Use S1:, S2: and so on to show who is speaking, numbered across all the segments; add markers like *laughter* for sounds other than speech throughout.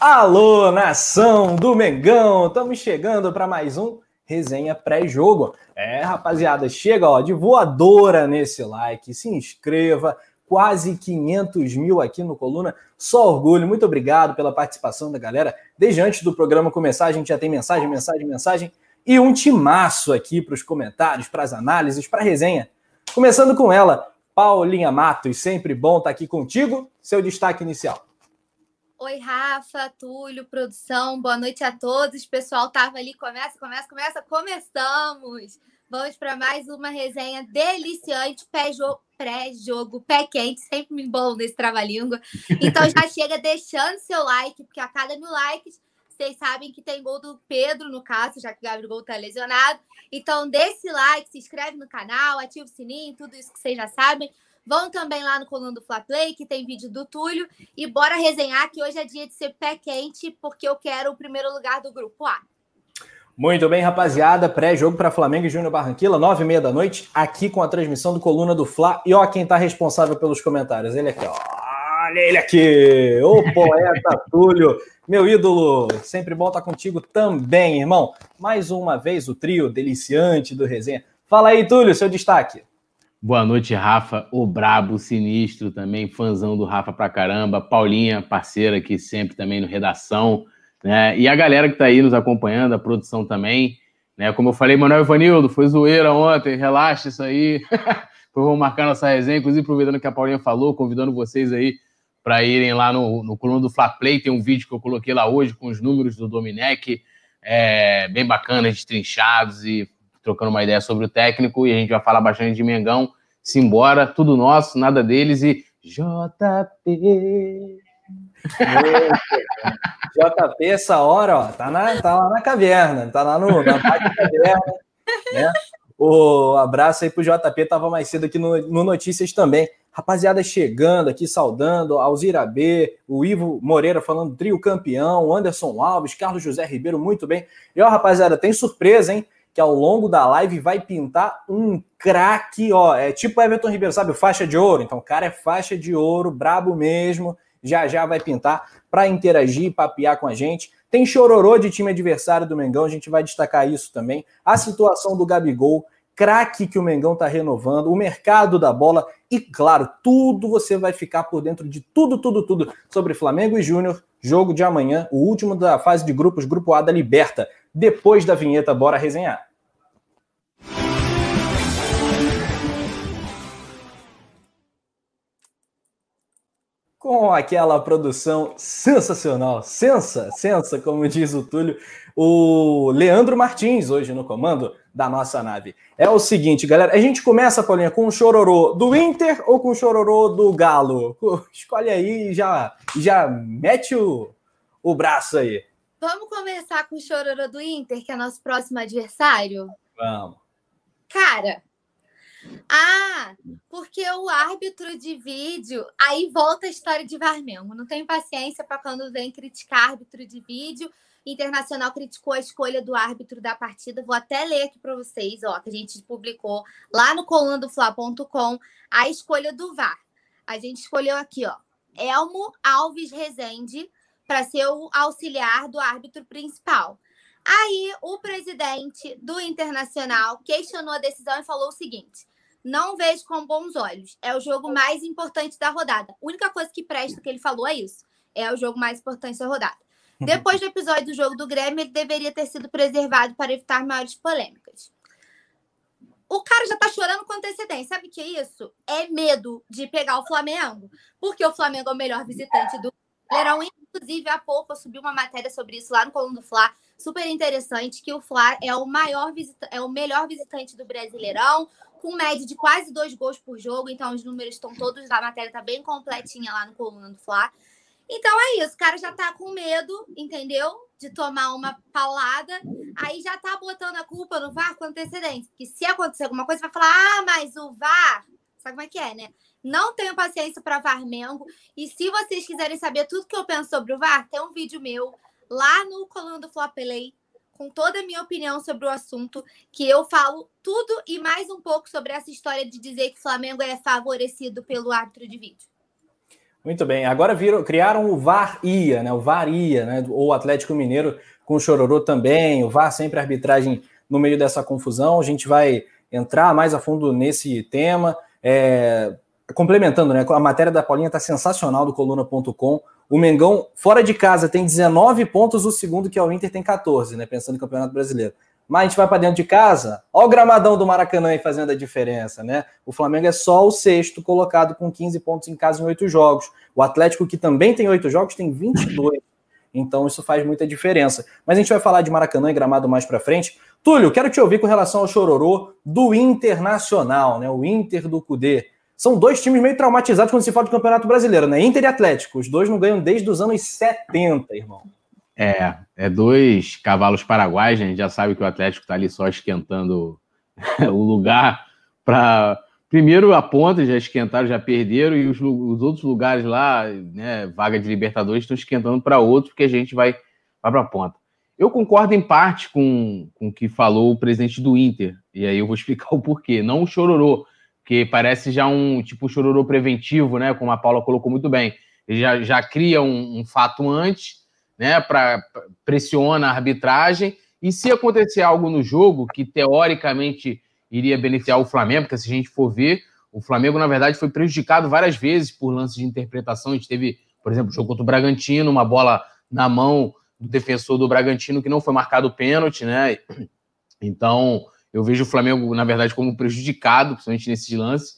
S1: Alô, nação do Mengão! Estamos chegando para mais um resenha pré-jogo. É, rapaziada, chega ó, de voadora nesse like, se inscreva. Quase 500 mil aqui no Coluna, só orgulho. Muito obrigado pela participação da galera. Desde antes do programa começar, a gente já tem mensagem, mensagem, mensagem e um timaço aqui para os comentários, para as análises, para a resenha. Começando com ela, Paulinha Matos, sempre bom estar aqui contigo. Seu destaque inicial.
S2: Oi, Rafa, Túlio, produção, boa noite a todos. O pessoal tava ali, começa, começa, começa, começamos! Vamos para mais uma resenha deliciante, pré-jogo, pé quente, sempre me bom nesse trava-língua. Então já *laughs* chega deixando seu like, porque a cada mil likes, vocês sabem que tem gol do Pedro, no caso, já que o Gabriel tá lesionado. Então, desse like, se inscreve no canal, ativa o sininho, tudo isso que vocês já sabem. Vão também lá no coluna do Fla Play, que tem vídeo do Túlio. E bora resenhar que hoje é dia de ser pé quente, porque eu quero o primeiro lugar do grupo A.
S1: Muito bem, rapaziada. Pré-jogo para Flamengo e Júnior Barranquilla, nove e meia da noite, aqui com a transmissão do Coluna do Fla. E ó, quem tá responsável pelos comentários, ele aqui, ó. Olha ele aqui, o poeta *laughs* Túlio, meu ídolo. Sempre bom estar contigo também, irmão. Mais uma vez o trio deliciante do resenha. Fala aí, Túlio, seu destaque.
S3: Boa noite, Rafa, o brabo, sinistro também, fãzão do Rafa pra caramba. Paulinha, parceira aqui sempre também no Redação, né? E a galera que tá aí nos acompanhando, a produção também, né? Como eu falei, Manuel Ivanildo, foi zoeira ontem, relaxa isso aí. *laughs* Depois vamos marcar nossa resenha, inclusive aproveitando que a Paulinha falou, convidando vocês aí para irem lá no, no coluna do Fla Play, tem um vídeo que eu coloquei lá hoje com os números do Dominec, é, bem bacana, destrinchados e trocando uma ideia sobre o técnico e a gente vai falar bastante de Mengão. Simbora, tudo nosso, nada deles e JP.
S1: JP, essa hora, ó, tá, na, tá lá na caverna, tá lá no, na parte da caverna, né? O abraço aí pro JP, tava mais cedo aqui no, no Notícias também. Rapaziada chegando aqui, saudando, Alzira B, o Ivo Moreira falando trio campeão, Anderson Alves, Carlos José Ribeiro, muito bem. E ó, rapaziada, tem surpresa, hein? Que ao longo da live vai pintar um craque, ó, é tipo Everton Ribeiro, sabe, faixa de ouro. Então, o cara é faixa de ouro, brabo mesmo. Já já vai pintar para interagir e papear com a gente. Tem chororô de time adversário do Mengão, a gente vai destacar isso também. A situação do Gabigol, craque que o Mengão está renovando, o mercado da bola e, claro, tudo você vai ficar por dentro de tudo, tudo, tudo sobre Flamengo e Júnior. Jogo de amanhã, o último da fase de grupos, Grupo A da Liberta. Depois da vinheta, bora resenhar. com aquela produção sensacional, sensa, sensa, como diz o Túlio, o Leandro Martins, hoje no comando da nossa nave. É o seguinte, galera, a gente começa, Paulinha, com o chororô do Inter ou com o chororô do Galo? *laughs* Escolhe aí e já, já mete o, o braço aí.
S2: Vamos começar com o chororô do Inter, que é nosso próximo adversário?
S1: Vamos.
S2: Cara, ah, porque o árbitro de vídeo. Aí volta a história de Varmengo. Não tem paciência para quando vem criticar árbitro de vídeo. Internacional criticou a escolha do árbitro da partida. Vou até ler aqui para vocês, ó, que a gente publicou lá no colunadofla.com a escolha do VAR. A gente escolheu aqui, ó, Elmo Alves Rezende para ser o auxiliar do árbitro principal. Aí o presidente do Internacional questionou a decisão e falou o seguinte: não vejo com bons olhos. É o jogo mais importante da rodada. A única coisa que presta que ele falou é isso. É o jogo mais importante da rodada. Depois do episódio do jogo do Grêmio, ele deveria ter sido preservado para evitar maiores polêmicas. O cara já tá chorando com antecedência. Sabe o que é isso? É medo de pegar o Flamengo, porque o Flamengo é o melhor visitante do Brasileirão. Inclusive, há pouco eu subi uma matéria sobre isso lá no Coluna do Fla, super interessante, que o Fla é o maior é o melhor visitante do Brasileirão, com média de quase dois gols por jogo. Então, os números estão todos, a matéria está bem completinha lá no Coluna do Fla. Então é isso, o cara já tá com medo, entendeu? De tomar uma paulada, aí já tá botando a culpa no VAR com antecedência. Porque se acontecer alguma coisa, vai falar: ah, mas o VAR. Sabe como é que é, né? Não tenho paciência para VAR Mengo. E se vocês quiserem saber tudo que eu penso sobre o VAR, tem um vídeo meu lá no Coluna do Flop Play com toda a minha opinião sobre o assunto, que eu falo tudo e mais um pouco sobre essa história de dizer que o Flamengo é favorecido pelo árbitro de vídeo.
S1: Muito bem. Agora viram, criaram o VAR IA, né? O VAR IA, né? Ou o Atlético Mineiro com o Chororô também. O VAR sempre arbitragem no meio dessa confusão. A gente vai entrar mais a fundo nesse tema. É, complementando, né? A matéria da Paulinha está sensacional do coluna.com. O Mengão, fora de casa, tem 19 pontos, o segundo, que é o Inter, tem 14, né? Pensando no Campeonato Brasileiro mas a gente vai para dentro de casa, olha o gramadão do Maracanã aí fazendo a diferença, né? O Flamengo é só o sexto colocado com 15 pontos em casa em oito jogos. O Atlético, que também tem oito jogos, tem 22. Então isso faz muita diferença. Mas a gente vai falar de Maracanã e gramado mais para frente. Túlio, quero te ouvir com relação ao chororô do Internacional, né? O Inter do Cudê. São dois times meio traumatizados quando se fala de Campeonato Brasileiro, né? Inter e Atlético. Os dois não ganham desde os anos 70, irmão.
S3: É, é dois cavalos paraguaios, a gente já sabe que o Atlético está ali só esquentando *laughs* o lugar para. Primeiro a ponta, já esquentaram, já perderam, e os, os outros lugares lá, né, vaga de Libertadores, estão esquentando para outros, porque a gente vai, vai para a ponta. Eu concordo em parte com, com o que falou o presidente do Inter, e aí eu vou *laughs* explicar o porquê. Não o chororô, que parece já um tipo chororô preventivo, né? Como a Paula colocou muito bem. Ele já, já cria um, um fato antes né, para pressiona a arbitragem. E se acontecer algo no jogo que teoricamente iria beneficiar o Flamengo, porque se a gente for ver, o Flamengo, na verdade, foi prejudicado várias vezes por lances de interpretação. A gente teve, por exemplo, o jogo contra o Bragantino, uma bola na mão do defensor do Bragantino que não foi marcado pênalti, né? Então, eu vejo o Flamengo, na verdade, como prejudicado, principalmente nesse lance.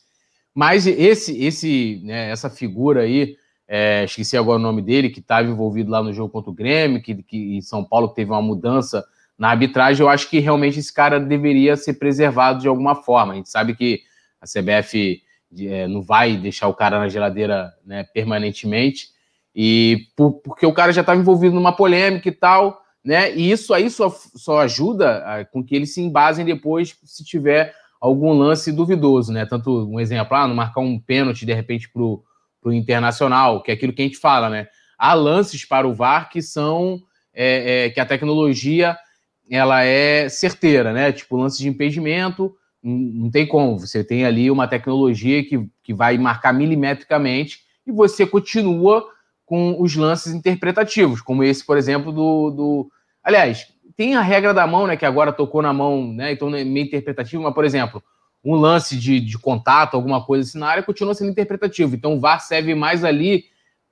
S3: Mas esse, esse, né, essa figura aí é, esqueci agora o nome dele, que estava envolvido lá no jogo contra o Grêmio, que, que em São Paulo teve uma mudança na arbitragem, eu acho que realmente esse cara deveria ser preservado de alguma forma. A gente sabe que a CBF é, não vai deixar o cara na geladeira né, permanentemente, e por, porque o cara já estava envolvido numa polêmica e tal, né? E isso aí só, só ajuda a, com que eles se embasem depois se tiver algum lance duvidoso, né? Tanto um exemplo, ah, não marcar um pênalti de repente para o para o internacional, que é aquilo que a gente fala, né? Há lances para o VAR que são é, é, que a tecnologia ela é certeira, né? Tipo lance de impedimento, não tem como. Você tem ali uma tecnologia que, que vai marcar milimetricamente e você continua com os lances interpretativos, como esse, por exemplo, do. do... Aliás, tem a regra da mão, né? Que agora tocou na mão, né? Então é meio interpretativo, mas, por exemplo, um lance de, de contato, alguma coisa assim na área, continua sendo interpretativo. Então o VAR serve mais ali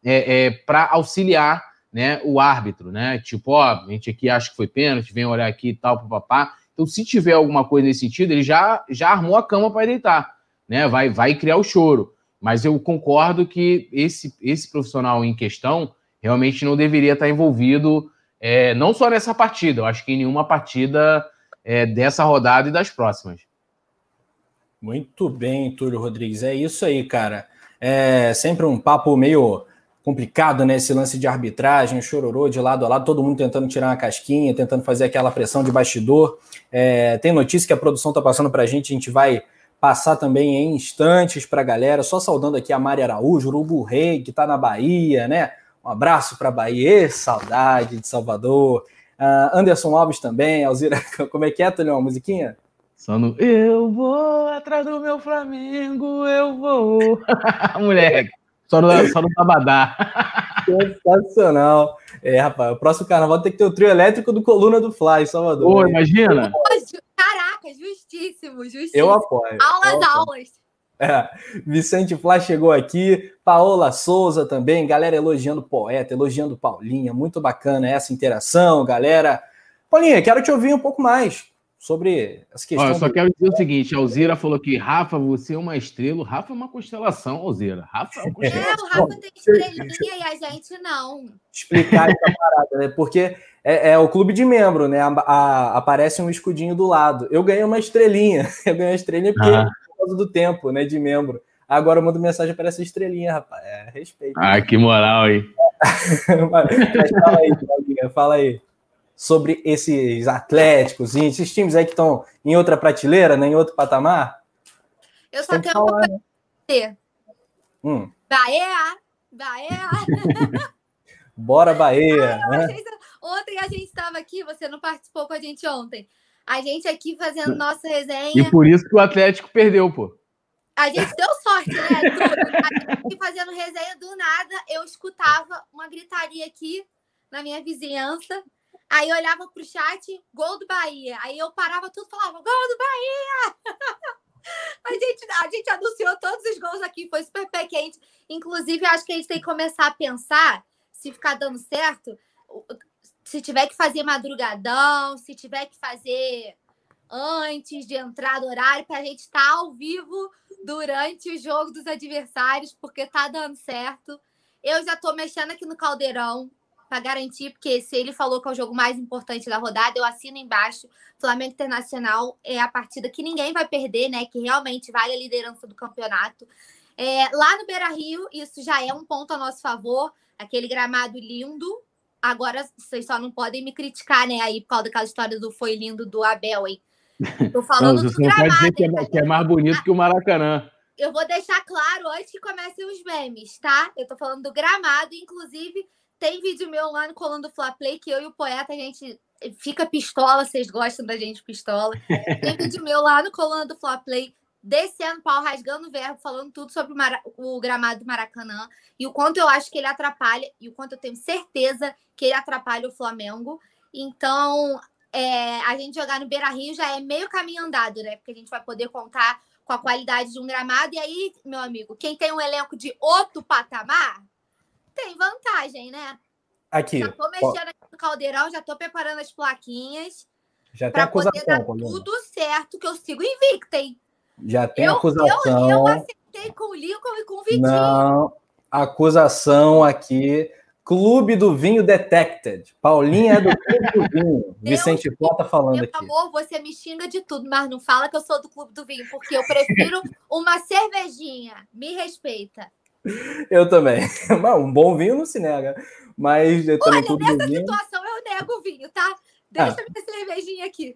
S3: é, é, para auxiliar né, o árbitro, né? Tipo, ó, a gente aqui acha que foi pênalti, vem olhar aqui e tal, papapá. Então, se tiver alguma coisa nesse sentido, ele já, já armou a cama para deitar, né? Vai, vai criar o choro. Mas eu concordo que esse, esse profissional em questão realmente não deveria estar envolvido, é, não só nessa partida, eu acho que em nenhuma partida é, dessa rodada e das próximas.
S1: Muito bem, Túlio Rodrigues. É isso aí, cara. É sempre um papo meio complicado, né? Esse lance de arbitragem, chororô de lado a lado, todo mundo tentando tirar uma casquinha, tentando fazer aquela pressão de bastidor. É, tem notícia que a produção tá passando para a gente, a gente vai passar também em instantes para a galera. Só saudando aqui a Mari Araújo, Urubu Rei, que está na Bahia, né? Um abraço para a Bahia, saudade de Salvador. Uh, Anderson Alves também, Alzira, *laughs* como é que é? Uma musiquinha?
S3: Só no Eu vou atrás do meu Flamengo, eu vou. *laughs* Moleque, só no, só no Tabadá. *laughs*
S1: Sensacional. É, rapaz, o próximo carnaval tem que ter o trio elétrico do Coluna do Fly, Salvador.
S3: Pô, imagina.
S2: Caraca, justíssimo, justíssimo.
S1: Eu apoio.
S2: Aulas,
S1: eu apoio.
S2: aulas.
S1: É, Vicente Flá chegou aqui, Paola Souza também, galera elogiando o poeta, elogiando Paulinha, muito bacana essa interação, galera. Paulinha, quero te ouvir um pouco mais sobre as questões.
S3: Olha, só do... quero dizer o seguinte: a Alzira falou que Rafa, você é uma estrela. Rafa é uma constelação, Alzira. Rafa é uma *laughs* constelação.
S2: É, o Rafa tem estrelinha e a gente não.
S1: Explicar essa parada, né? Porque é, é, o clube de membro, né? A, a, aparece um escudinho do lado. Eu ganhei uma estrelinha. *laughs* Eu ganhei uma estrelinha porque ah. por causa do tempo, né? De membro. Agora eu mando mensagem para essa estrelinha, rapaz. É, respeito.
S3: Ah, que moral, hein? *laughs*
S1: Mas fala aí, fala aí sobre esses Atléticos e esses times aí que estão em outra prateleira, né, em outro patamar?
S2: Eu só tenho uma coisa dizer. Hum. Bahia! Bahia! *laughs*
S1: Bora, Bahia! Ah, né?
S2: Ontem a gente estava aqui, você não participou com a gente ontem. A gente aqui fazendo nossa resenha.
S3: E por isso que o Atlético perdeu, pô.
S2: A gente deu sorte, né? Tudo. A gente fazendo resenha do nada, eu escutava uma gritaria aqui na minha vizinhança. Aí olhava pro chat, gol do Bahia. Aí eu parava tudo e falava, gol do Bahia! *laughs* A gente, a gente anunciou todos os gols aqui, foi super pé quente. Inclusive, acho que a gente tem que começar a pensar, se ficar dando certo, se tiver que fazer madrugadão, se tiver que fazer antes de entrar no horário, para a gente estar tá ao vivo durante o jogo dos adversários, porque tá dando certo. Eu já estou mexendo aqui no caldeirão para garantir, porque se ele falou que é o jogo mais importante da rodada, eu assino embaixo. Flamengo Internacional é a partida que ninguém vai perder, né? Que realmente vale a liderança do campeonato. É, lá no Beira Rio, isso já é um ponto a nosso favor. Aquele gramado lindo. Agora, vocês só não podem me criticar, né? Aí, por causa daquela história do foi lindo do Abel, hein?
S3: Tô falando não, do gramado. Pode dizer que é, que é mais bonito que o Maracanã
S2: eu vou deixar claro antes que comecem os memes, tá? Eu tô falando do gramado, inclusive tem vídeo meu lá no Colando Fla Play que eu e o poeta a gente fica pistola, vocês gostam da gente pistola. *laughs* Tem vídeo meu lá no Colando Fla Play descendo pau, rasgando o verbo, falando tudo sobre o, Mara... o, gramado do Maracanã e o quanto eu acho que ele atrapalha e o quanto eu tenho certeza que ele atrapalha o Flamengo. Então, é, a gente jogar no Beira Rio já é meio caminho andado, né? Porque a gente vai poder contar com a qualidade de um gramado. E aí, meu amigo, quem tem um elenco de outro patamar tem vantagem, né?
S1: Aqui.
S2: Já tô mexendo aqui no caldeirão, já tô preparando as plaquinhas.
S1: Já tem acusação,
S2: poder dar tudo certo, que eu sigo invicta, hein?
S1: Já tem eu, acusação.
S2: Eu, eu acertei com o Lincoln e com o Vitinho.
S1: Não, acusação aqui. Clube do Vinho Detected. Paulinha é do Clube do *laughs* Vinho. Vicente Plata falando meu aqui.
S2: Meu amor, você me xinga de tudo, mas não fala que eu sou do Clube do Vinho, porque eu prefiro *laughs* uma cervejinha. Me respeita.
S1: Eu também. *laughs* Um bom vinho não se nega. Mas eu
S2: Olha, nessa vinho... situação eu nego o vinho, tá? Deixa ah. minha cervejinha aqui.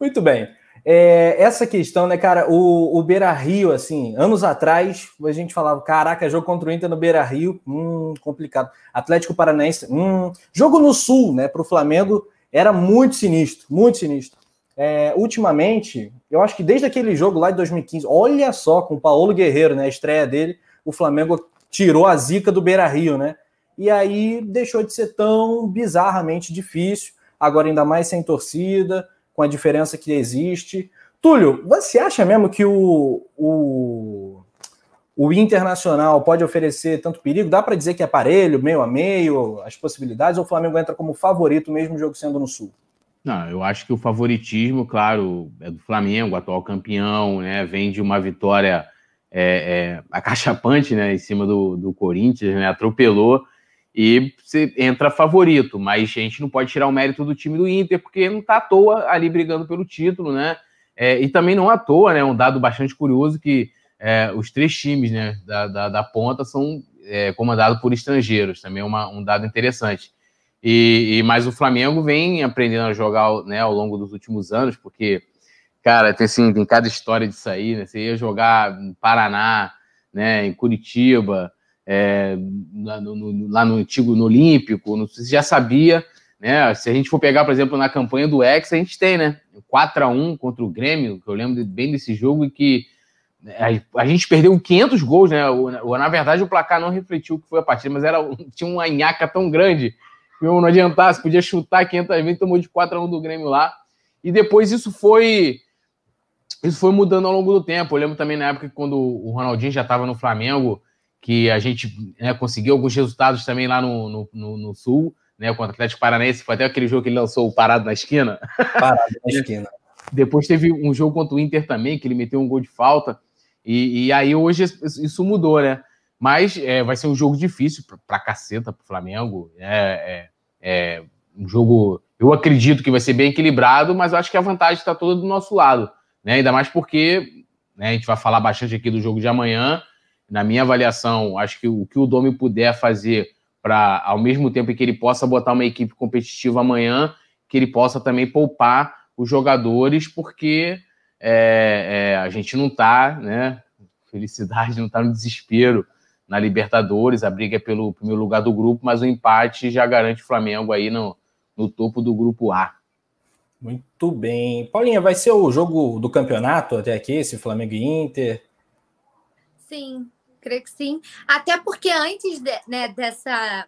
S1: Muito bem. É, essa questão, né, cara, o, o Beira Rio, assim, anos atrás, a gente falava, caraca, jogo contra o Inter no Beira Rio, hum, complicado. Atlético Paranaense, hum, jogo no Sul, né, para o Flamengo, era muito sinistro, muito sinistro. É, ultimamente, eu acho que desde aquele jogo lá de 2015, olha só, com o Paulo Guerreiro, né, a estreia dele, o Flamengo tirou a zica do Beira Rio, né? E aí deixou de ser tão bizarramente difícil, agora ainda mais sem torcida, com a diferença que existe. Túlio, você acha mesmo que o, o, o Internacional pode oferecer tanto perigo? Dá para dizer que é aparelho, meio a meio, as possibilidades, ou o Flamengo entra como favorito, mesmo jogo sendo no Sul?
S3: Não, eu acho que o favoritismo, claro, é do Flamengo, atual campeão, né? Vem de uma vitória é, é, acachapante né, em cima do, do Corinthians, né, atropelou e você entra favorito, mas a gente não pode tirar o mérito do time do Inter, porque não está à toa ali brigando pelo título, né? É, e também não à toa, né? Um dado bastante curioso que é, os três times né, da, da, da ponta são é, comandados por estrangeiros, também é um dado interessante. E, e, mas o Flamengo vem aprendendo a jogar né, ao longo dos últimos anos, porque Cara, tem, assim, tem cada história disso aí, né? Você ia jogar no Paraná, né, em Curitiba, é, no, no, lá no antigo no Olímpico, no, você já sabia, né? Se a gente for pegar, por exemplo, na campanha do Ex, a gente tem, né? 4 a 1 contra o Grêmio, que eu lembro bem desse jogo e que a, gente perdeu 500 gols, né? Na verdade, o placar não refletiu o que foi a partida, mas era, tinha uma nhaca tão grande que não adiantasse, podia chutar 500 vezes, tomou de 4 a 1 do Grêmio lá. E depois isso foi isso foi mudando ao longo do tempo. Eu lembro também na época quando o Ronaldinho já estava no Flamengo, que a gente né, conseguiu alguns resultados também lá no, no, no, no Sul, né, contra o Atlético Paranaense. Foi até aquele jogo que ele lançou o Parado na Esquina.
S1: Parado na *laughs* Esquina.
S3: Depois teve um jogo contra o Inter também, que ele meteu um gol de falta. E, e aí hoje isso mudou, né? Mas é, vai ser um jogo difícil pra, pra caceta pro Flamengo. É, é, é um jogo. Eu acredito que vai ser bem equilibrado, mas eu acho que a vantagem está toda do nosso lado né? Ainda mais porque né, a gente vai falar bastante aqui do jogo de amanhã. Na minha avaliação, acho que o que o Domi puder fazer para, ao mesmo tempo que ele possa botar uma equipe competitiva amanhã, que ele possa também poupar os jogadores, porque é, é, a gente não está, né? Felicidade não está no desespero na Libertadores, a briga é pelo primeiro lugar do grupo, mas o empate já garante o Flamengo aí no, no topo do grupo A.
S1: Muito bem. Paulinha, vai ser o jogo do campeonato até aqui, esse Flamengo e Inter?
S2: Sim, creio que sim. Até porque antes de, né, dessa,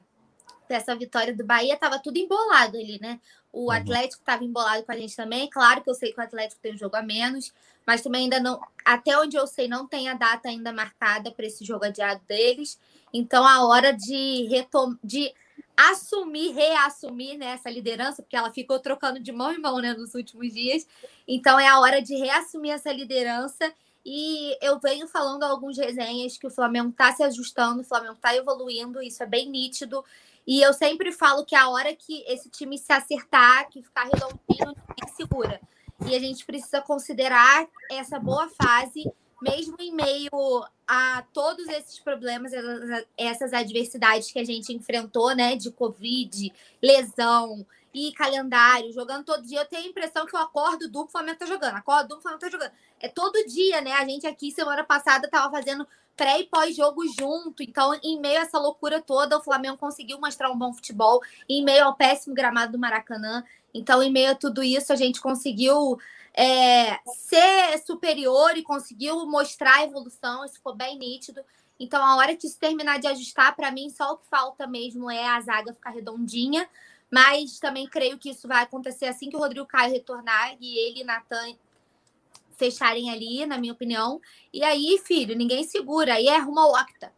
S2: dessa vitória do Bahia, estava tudo embolado ali, né? O uhum. Atlético estava embolado com a gente também. Claro que eu sei que o Atlético tem um jogo a menos, mas também ainda não, até onde eu sei, não tem a data ainda marcada para esse jogo adiado deles. Então, a hora de retom de assumir, reassumir né, essa liderança, porque ela ficou trocando de mão em mão né, nos últimos dias. Então, é a hora de reassumir essa liderança. E eu venho falando alguns resenhas que o Flamengo está se ajustando, o Flamengo está evoluindo, isso é bem nítido. E eu sempre falo que a hora que esse time se acertar, que ficar redondinho, ninguém segura. E a gente precisa considerar essa boa fase, mesmo em meio a todos esses problemas, essas adversidades que a gente enfrentou, né? De Covid, lesão e calendário, jogando todo dia. Eu tenho a impressão que eu acordo do Flamengo tá jogando, acordo do Flamengo tá jogando. É todo dia, né? A gente aqui, semana passada, tava fazendo pré e pós-jogo junto. Então, em meio a essa loucura toda, o Flamengo conseguiu mostrar um bom futebol, em meio ao péssimo gramado do Maracanã. Então, em meio a tudo isso, a gente conseguiu é, ser superior e conseguiu mostrar a evolução, isso ficou bem nítido. Então, a hora que isso terminar de ajustar, para mim, só o que falta mesmo é a zaga ficar redondinha. Mas também creio que isso vai acontecer assim que o Rodrigo Caio retornar e ele e Natan fecharem ali, na minha opinião. E aí, filho, ninguém segura. Aí é rumo ao octa.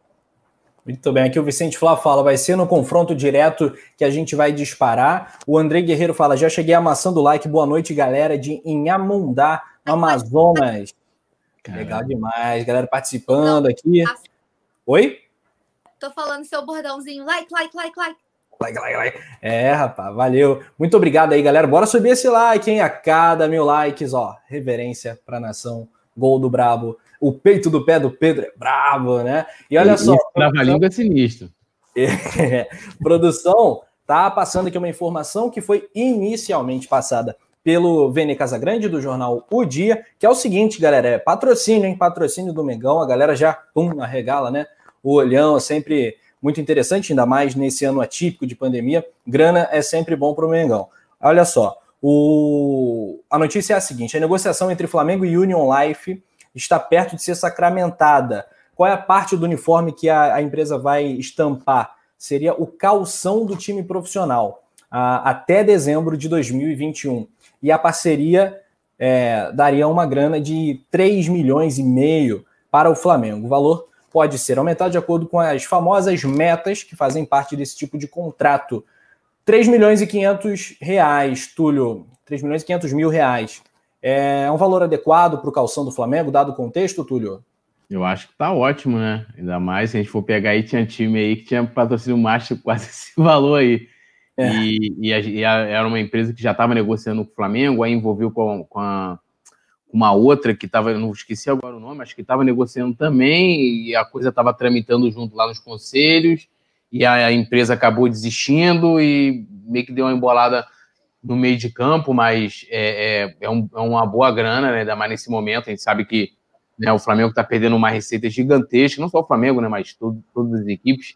S1: Muito bem, aqui o Vicente Flá fala, vai ser no confronto direto que a gente vai disparar. O André Guerreiro fala, já cheguei amassando o like, boa noite, galera de Inhamundá, Amazonas. Caramba. Legal demais, galera participando Não, aqui. Tá... Oi?
S2: Tô falando seu bordãozinho, like, like, like, like.
S1: Like, like, like. É, rapaz, valeu. Muito obrigado aí, galera. Bora subir esse like, hein? A cada mil likes, ó. Reverência pra nação. Gol do Brabo o peito do pé do Pedro é bravo, né? E olha só.
S3: Trava-língua é sinistro. *laughs*
S1: É, produção tá passando aqui uma informação que foi inicialmente passada pelo Vene Casagrande, do jornal O Dia, que é o seguinte, galera, é patrocínio, hein? Patrocínio do Mengão, a galera já, pum, arregala, né? O olhão é sempre muito interessante, ainda mais nesse ano atípico de pandemia. Grana é sempre bom para o Mengão. Olha só, o... a notícia é a seguinte: a negociação entre Flamengo e Union Life está perto de ser sacramentada. Qual é a parte do uniforme que a, a empresa vai estampar? Seria o calção do time profissional, a, até dezembro de 2021. E a parceria é, daria uma grana de 3 milhões e meio para o Flamengo. O valor pode ser aumentado de acordo com as famosas metas que fazem parte desse tipo de contrato. 3 milhões e 500 reais, Túlio. 3 milhões e 500 mil reais. É um valor adequado para o calção do Flamengo, dado o contexto, Túlio?
S3: Eu acho que tá ótimo, né? Ainda mais se a gente for pegar aí, tinha time aí que tinha patrocínio macho *laughs* quase esse valor aí. É. E, e, a, e a, era uma empresa que já estava negociando com o Flamengo, aí envolveu com, com a, uma outra que estava, não esqueci agora o nome, acho que estava negociando também, e a coisa estava tramitando junto lá nos conselhos, e a, a, empresa acabou desistindo e meio que deu uma embolada no meio de campo, mas é, é, é, um, é uma boa grana, né? Ainda mais nesse momento. A gente sabe que né, o Flamengo está perdendo uma receita gigantesca, não só o Flamengo, né? Mas todo, todas as equipes.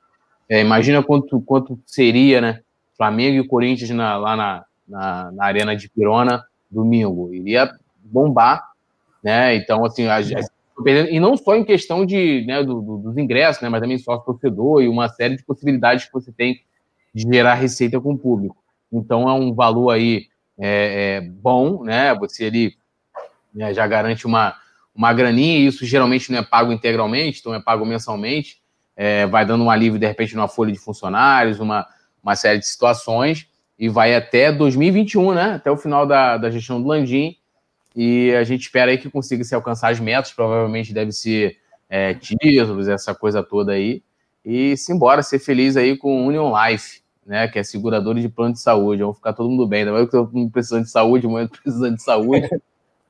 S3: É, imagina quanto, quanto seria, né? Flamengo e Corinthians na, lá na, na, na, Arena de Pirona domingo. Iria bombar, né? Então, assim, a, a, e não só em questão de, né, do, do, dos ingressos, né? Mas também sócio torcedor e uma série de possibilidades que você tem de gerar receita com o público. Então é um valor aí é, é bom, né? Você ali né, já garante uma, uma graninha, e isso geralmente não é pago integralmente, então é pago mensalmente, é, vai dando um alívio, de repente, numa folha de funcionários, uma, uma série de situações, e vai até 2021, né? Até o final da, da gestão do Landim, e a gente espera aí que consiga se alcançar as metas, provavelmente deve ser é, títulos, essa coisa toda aí, e simbora ser feliz aí com o Union Life né, que é seguradora de plano de saúde. Vamos ficar todo mundo bem. Ainda mais que todo mundo precisando de saúde, muito precisando de saúde.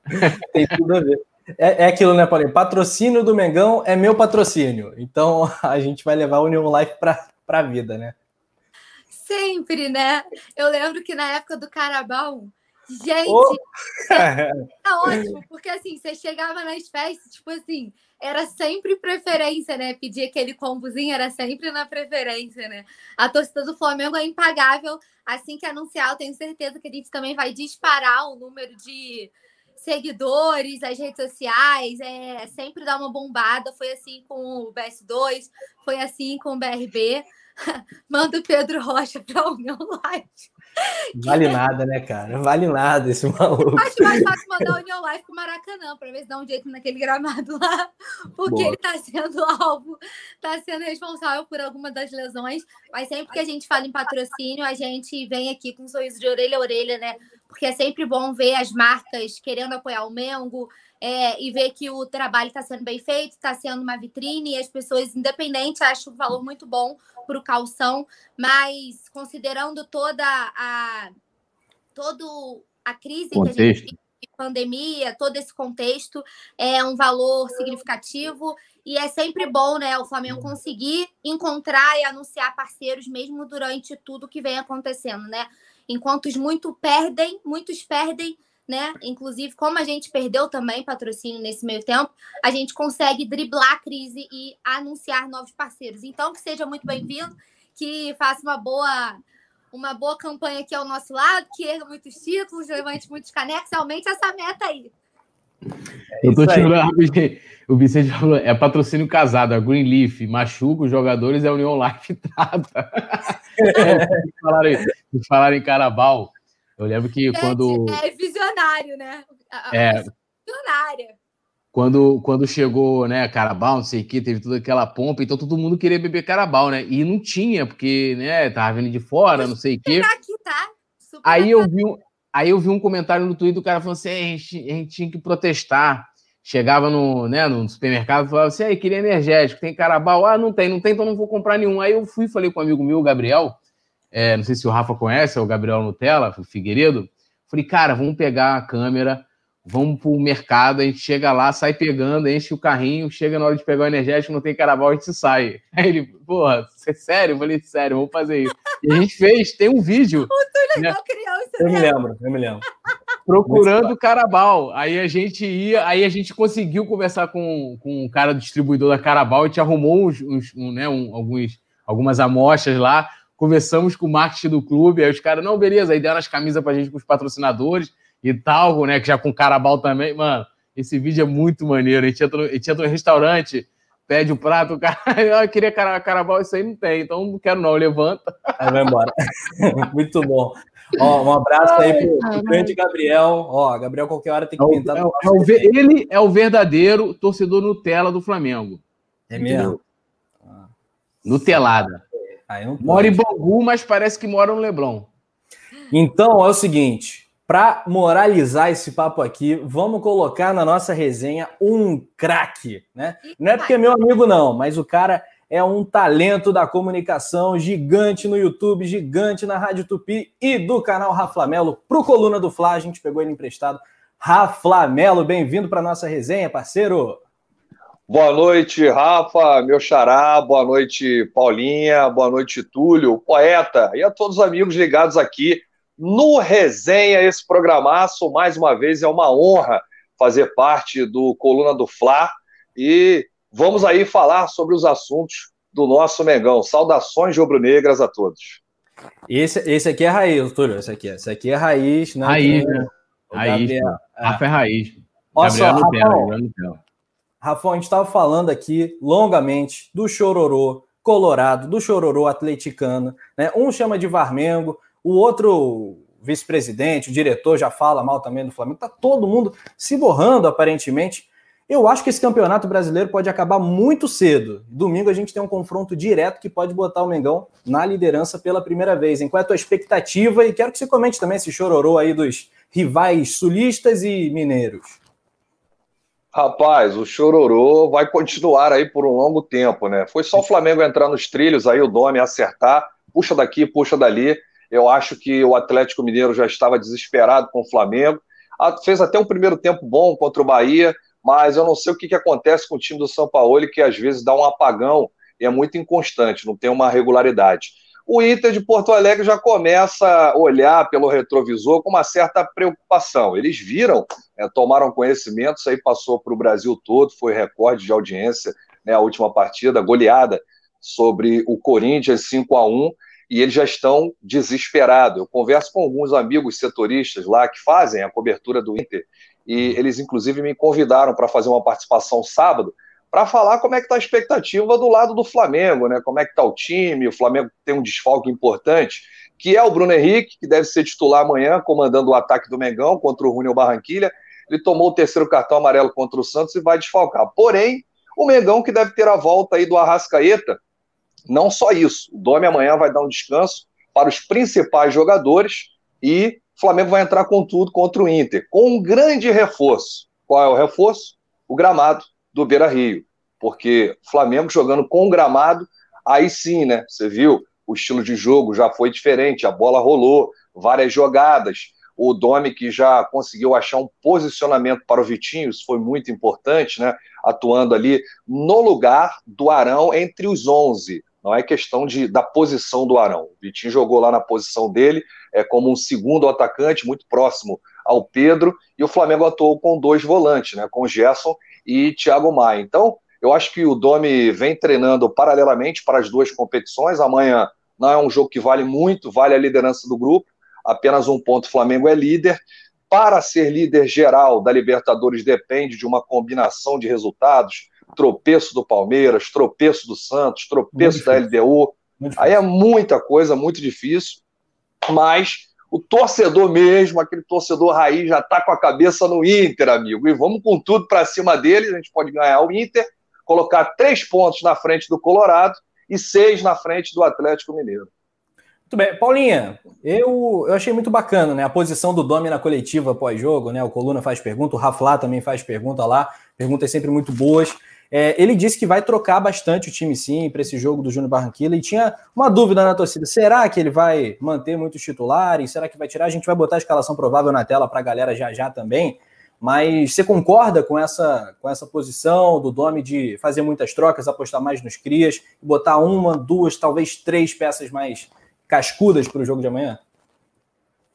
S3: *laughs*
S1: Tem tudo a ver. É, é aquilo, né, Paulinho? Patrocínio do Mengão é meu patrocínio. Então *laughs* a gente vai levar o Union Life para a vida, né?
S2: Sempre, né? Eu lembro que na época do Carabão, gente, oh. é, *laughs* ótimo, porque assim, você chegava nas festas, tipo assim, era sempre preferência, né? Pedir aquele combozinho era sempre na preferência, né? A torcida do Flamengo é impagável. Assim que anunciar, eu tenho certeza que a gente também vai disparar o número de seguidores, as redes sociais, é, sempre dá uma bombada. Foi assim com o BS2, foi assim com o BRB. *laughs* Manda o Pedro Rocha para *laughs* o meu live.
S1: Vale nada, né, cara? Vale nada esse maluco.
S2: Acho mais fácil mandar o União Live pro Maracanã, para ver se dá um jeito naquele gramado lá. Porque Boa. ele tá sendo alvo, tá sendo responsável por alguma das lesões. Mas sempre que a gente fala em patrocínio, a gente vem aqui com um sorriso de orelha a orelha, né? Porque é sempre bom ver as marcas querendo apoiar o Mengo, é, e ver que o trabalho está sendo bem feito, está sendo uma vitrine, e as pessoas, independente, acham um valor muito bom para o calção, mas considerando toda a todo a crise contexto. que a gente pandemia, todo esse contexto é um valor significativo e é sempre bom, né, o Flamengo conseguir encontrar e anunciar parceiros mesmo durante tudo que vem acontecendo, né? Enquanto muito perdem, muitos perdem, né? Inclusive, como a gente perdeu também patrocínio nesse meio tempo, a gente consegue driblar a crise e anunciar novos parceiros. Então, que seja muito bem-vindo, que faça uma boa uma boa campanha aqui ao nosso lado, que erga muitos títulos, levante muitos canecos, aumente essa meta aí.
S3: É eu tô tirando *laughs* o Vicente falou, é patrocínio casado, a Greenleaf machuca os jogadores, é a União Life *laughs* trata. *laughs* é, falaram, falaram em Carabal, eu lembro que é, quando.
S2: É visionário, né?
S3: É. Visionária. Quando, quando chegou, né, Carabal, não sei o que, teve toda aquela pompa, então todo mundo queria beber Carabal, né? E não tinha, porque, né, tava vindo de fora, não sei o quê. Aqui, tá? aí eu vi um, aí eu vi um comentário no Twitter do cara falando assim: é, a gente, a gente tinha que protestar. Chegava no, né, no supermercado e falava assim: aí, queria energético, tem Carabal? Ah, não tem, não tem, então não vou comprar nenhum. Aí eu fui falei com um amigo meu, o Gabriel, é, não sei se o Rafa conhece, é o Gabriel Nutella, o Figueiredo. Falei, cara, vamos pegar a câmera, vamos pro mercado, a gente chega lá, sai pegando, enche o carrinho, chega na hora de pegar o energético, não tem carnaval, a gente sai. *laughs* Aí ele, porra, você é sério? Eu falei, sério, vamos fazer isso. E a gente fez, tem um vídeo. O
S2: Túlio né? criança.
S1: Eu me né? lembro, eu me lembro.
S3: Procurando o Carabal. Aí a gente ia, aí a gente conseguiu conversar com, com o cara do distribuidor da Carabal, a gente arrumou uns, uns um, né, um, alguns, algumas amostras lá conversamos com o marketing do clube, aí os caras, não, beleza, aí deram as camisas pra gente com os patrocinadores e tal, né? Que já com carabal também. Mano, esse vídeo é muito maneiro. A gente entra no, a gente entra no restaurante, pede o prato, o cara, *laughs* eu queria carabal, isso aí não tem, então não quero não, levanta.
S1: Aí vai embora. *laughs* muito bom. Ó, um abraço aí pro, pro grande Gabriel. Ó, Gabriel, qualquer hora tem que é pintar.
S3: É, é o, ele é o verdadeiro torcedor Nutella do Flamengo.
S1: É mesmo?
S3: Nutelada. Mora em Bangu, mas parece que mora no Leblon.
S1: Então é o seguinte: para moralizar esse papo aqui, vamos colocar na nossa resenha um craque, né? Não é porque é meu amigo, não, mas o cara é um talento da comunicação gigante no YouTube, gigante na Rádio Tupi e do canal Raflamelo pro Coluna do Fla. A gente pegou ele emprestado. Raflamelo, bem-vindo para nossa resenha, parceiro.
S4: Boa noite, Rafa, meu xará, boa noite, Paulinha, boa noite, Túlio, poeta, e a todos os amigos ligados aqui no Resenha, esse programaço. Mais uma vez é uma honra fazer parte do Coluna do Fla e vamos aí falar sobre os assuntos do nosso Mengão. Saudações rubro-negras a todos.
S1: Esse, esse aqui é raiz, Túlio, esse aqui, esse aqui é raiz.
S3: Né? Raiz, né? Raiz, Rafa é raiz.
S1: Olha só, Rafael, Rafa, a gente estava falando aqui longamente do chororô colorado, do chororô atleticano. Né? Um chama de Varmengo, o outro vice-presidente, o diretor já fala mal também do Flamengo. Tá todo mundo se borrando, aparentemente. Eu acho que esse campeonato brasileiro pode acabar muito cedo. Domingo a gente tem um confronto direto que pode botar o Mengão na liderança pela primeira vez. Em qual é a tua expectativa? E quero que você comente também esse chororô aí dos rivais sulistas e mineiros.
S4: Rapaz, o chororô vai continuar aí por um longo tempo, né? Foi só o Flamengo entrar nos trilhos aí, o Domi acertar, puxa daqui, puxa dali. Eu acho que o Atlético Mineiro já estava desesperado com o Flamengo. Fez até um primeiro tempo bom contra o Bahia, mas eu não sei o que, que acontece com o time do São Paulo, que às vezes dá um apagão e é muito inconstante, não tem uma regularidade o Inter de Porto Alegre já começa a olhar pelo retrovisor com uma certa preocupação. Eles viram, é, tomaram conhecimento, isso aí passou para o Brasil todo, foi recorde de audiência, né, a última partida, goleada sobre o Corinthians 5 a 1 e eles já estão desesperados. Eu converso com alguns amigos setoristas lá que fazem a cobertura do Inter, e eles, inclusive, me convidaram para fazer uma participação sábado para falar como é que está a expectativa do lado do Flamengo, né? Como é que está o time, o Flamengo tem um desfalque importante, que é o Bruno Henrique, que deve ser titular amanhã, comandando o ataque do Mengão contra o Júnior Barranquilha. Ele tomou o terceiro cartão amarelo contra o Santos e vai desfalcar. Porém, o Mengão que deve ter a volta aí do Arrascaeta, não só isso, o Dome amanhã vai dar um descanso para os principais jogadores e o Flamengo vai entrar com tudo contra o Inter, com um grande reforço. Qual é o reforço? O gramado do Beira Rio. Porque o Flamengo jogando com o gramado, aí sim, né? Você viu, o estilo de jogo já foi diferente, a bola rolou, várias jogadas. O Domi que já conseguiu achar um posicionamento para o Vitinho, isso foi muito importante, né? Atuando ali no lugar do Arão entre os 11. Não é questão de, da posição do Arão. O Vitinho jogou lá na posição dele, é como um segundo atacante, muito próximo ao Pedro, e o Flamengo atuou com dois volantes, né? Com Gerson e Thiago Maia. Então, eu acho que o Domi vem treinando paralelamente para as duas competições. Amanhã não é um jogo que vale muito, vale a liderança do grupo. Apenas um ponto, o Flamengo é líder. Para ser líder geral da Libertadores depende de uma combinação de resultados. Tropeço do Palmeiras, tropeço do Santos, tropeço da LDU. Aí é muita coisa, muito difícil. Mas o torcedor mesmo, aquele torcedor raiz, já está com a cabeça no Inter, amigo. E vamos com tudo para cima deles. A gente pode ganhar o Inter colocar três pontos na frente do Colorado e seis na frente do Atlético Mineiro.
S1: Muito bem. Paulinha, eu, eu achei muito bacana né, a posição do Domi na coletiva pós-jogo. Né, o Coluna faz pergunta, o Raflá também faz pergunta lá, perguntas sempre muito boas. É, ele disse que vai trocar bastante o time sim para esse jogo do Júnior Barranquilla e tinha uma dúvida na torcida: será que ele vai manter muitos titulares? Será que vai tirar? A gente vai botar a escalação provável na tela para a galera já já também. Mas você concorda com essa, com essa posição do Domi de fazer muitas trocas, apostar mais nos crias, botar uma, duas, talvez três peças mais cascudas para o jogo de amanhã?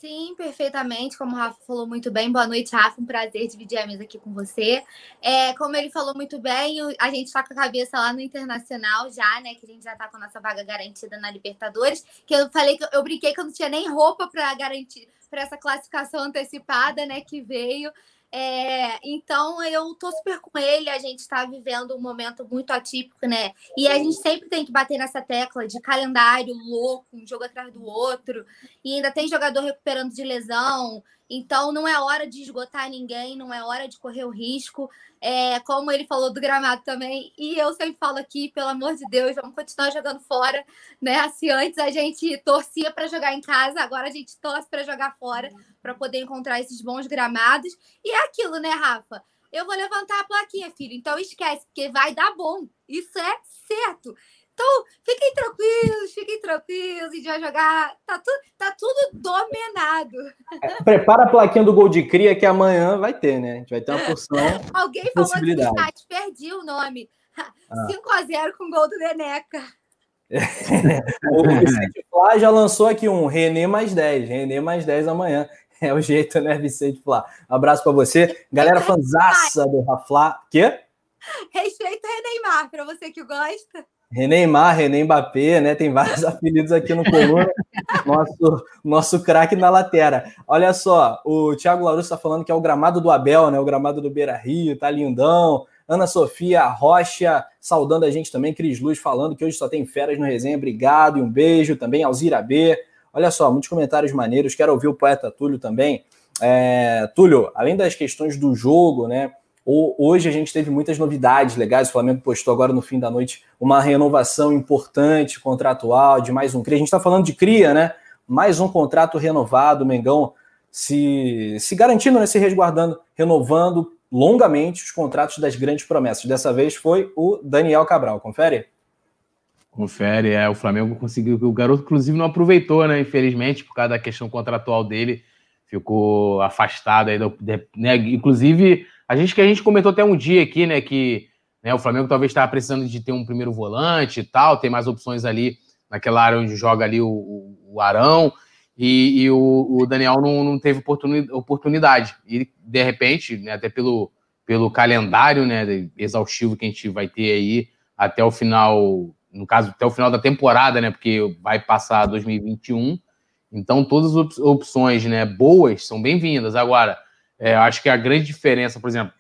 S2: Sim, perfeitamente. Como o Rafa falou muito bem. Boa noite, Rafa. Um prazer dividir a mesa aqui com você. É, como ele falou muito bem, a gente está com a cabeça lá no Internacional já, né? Que a gente já está com a nossa vaga garantida na Libertadores. Que eu falei que eu brinquei que eu não tinha nem roupa para garantir para essa classificação antecipada, né? Que veio. É, então eu tô super com ele, a gente está vivendo um momento muito atípico, né? E a gente sempre tem que bater nessa tecla de calendário louco, um jogo atrás do outro, e ainda tem jogador recuperando de lesão. Então não é hora de esgotar ninguém, não é hora de correr o risco. É, como ele falou do gramado também, e eu sempre falo aqui, pelo amor de Deus, vamos continuar jogando fora, né? Antes a gente torcia para jogar em casa, agora a gente torce para jogar fora, para poder encontrar esses bons gramados. E é aquilo, né, Rafa? Eu vou levantar a plaquinha, filho. Então esquece, porque vai dar bom. Isso é certo. Então, fiquem tranquilos, fiquem tranquilos, a gente vai jogar. Tá, tu, tá tudo dominado.
S1: É, prepara a plaquinha do gol de cria que amanhã vai ter, né? A gente vai ter uma porção. *laughs*
S2: Alguém falou aqui no chat, perdi o nome. Ah. 5x0 com gol do Neneca. *laughs*
S1: o Vicente Flá já lançou aqui um Renê mais 10. Renê mais 10 amanhã. É o jeito, né, Vicente Flá? Abraço para você. Galera fanzaça do Raflá. Quê?
S2: Respeito o Neymar, para você que gosta.
S1: Reneymar, René Mbappé, né? Tem vários *laughs* apelidos aqui no coluna. Nosso, nosso craque na lateral. Olha só, o Thiago Larusso está falando que é o gramado do Abel, né? O gramado do Beira Rio, tá lindão. Ana Sofia Rocha saudando a gente também. Cris Luz falando que hoje só tem feras no resenha. Obrigado e um beijo também. Alzira B. Olha só, muitos comentários maneiros. Quero ouvir o poeta Túlio também. É, Túlio, além das questões do jogo, né? Hoje a gente teve muitas novidades legais. O Flamengo postou agora no fim da noite uma renovação importante contratual de mais um CRIA. A gente está falando de CRIA, né? Mais um contrato renovado, o Mengão se, se garantindo, né? se resguardando, renovando longamente os contratos das grandes promessas. Dessa vez foi o Daniel Cabral. Confere?
S3: Confere, é. O Flamengo conseguiu. O garoto, inclusive, não aproveitou, né? Infelizmente, por causa da questão contratual dele, ficou afastado aí. Do, né? Inclusive a gente que a gente comentou até um dia aqui, né, que né, o Flamengo talvez estava precisando de ter um primeiro volante e tal, ter mais opções ali naquela área onde joga ali o, o, o Arão, e, e o, o, Daniel não, não teve oportunidade. E, de repente, né, até pelo, pelo calendário né, exaustivo que a gente vai ter aí até o final no caso, até o final da temporada, né? Porque vai passar 2021. Então, todas as opções né, boas são bem-vindas. Agora, é, acho que a grande diferença, por exemplo,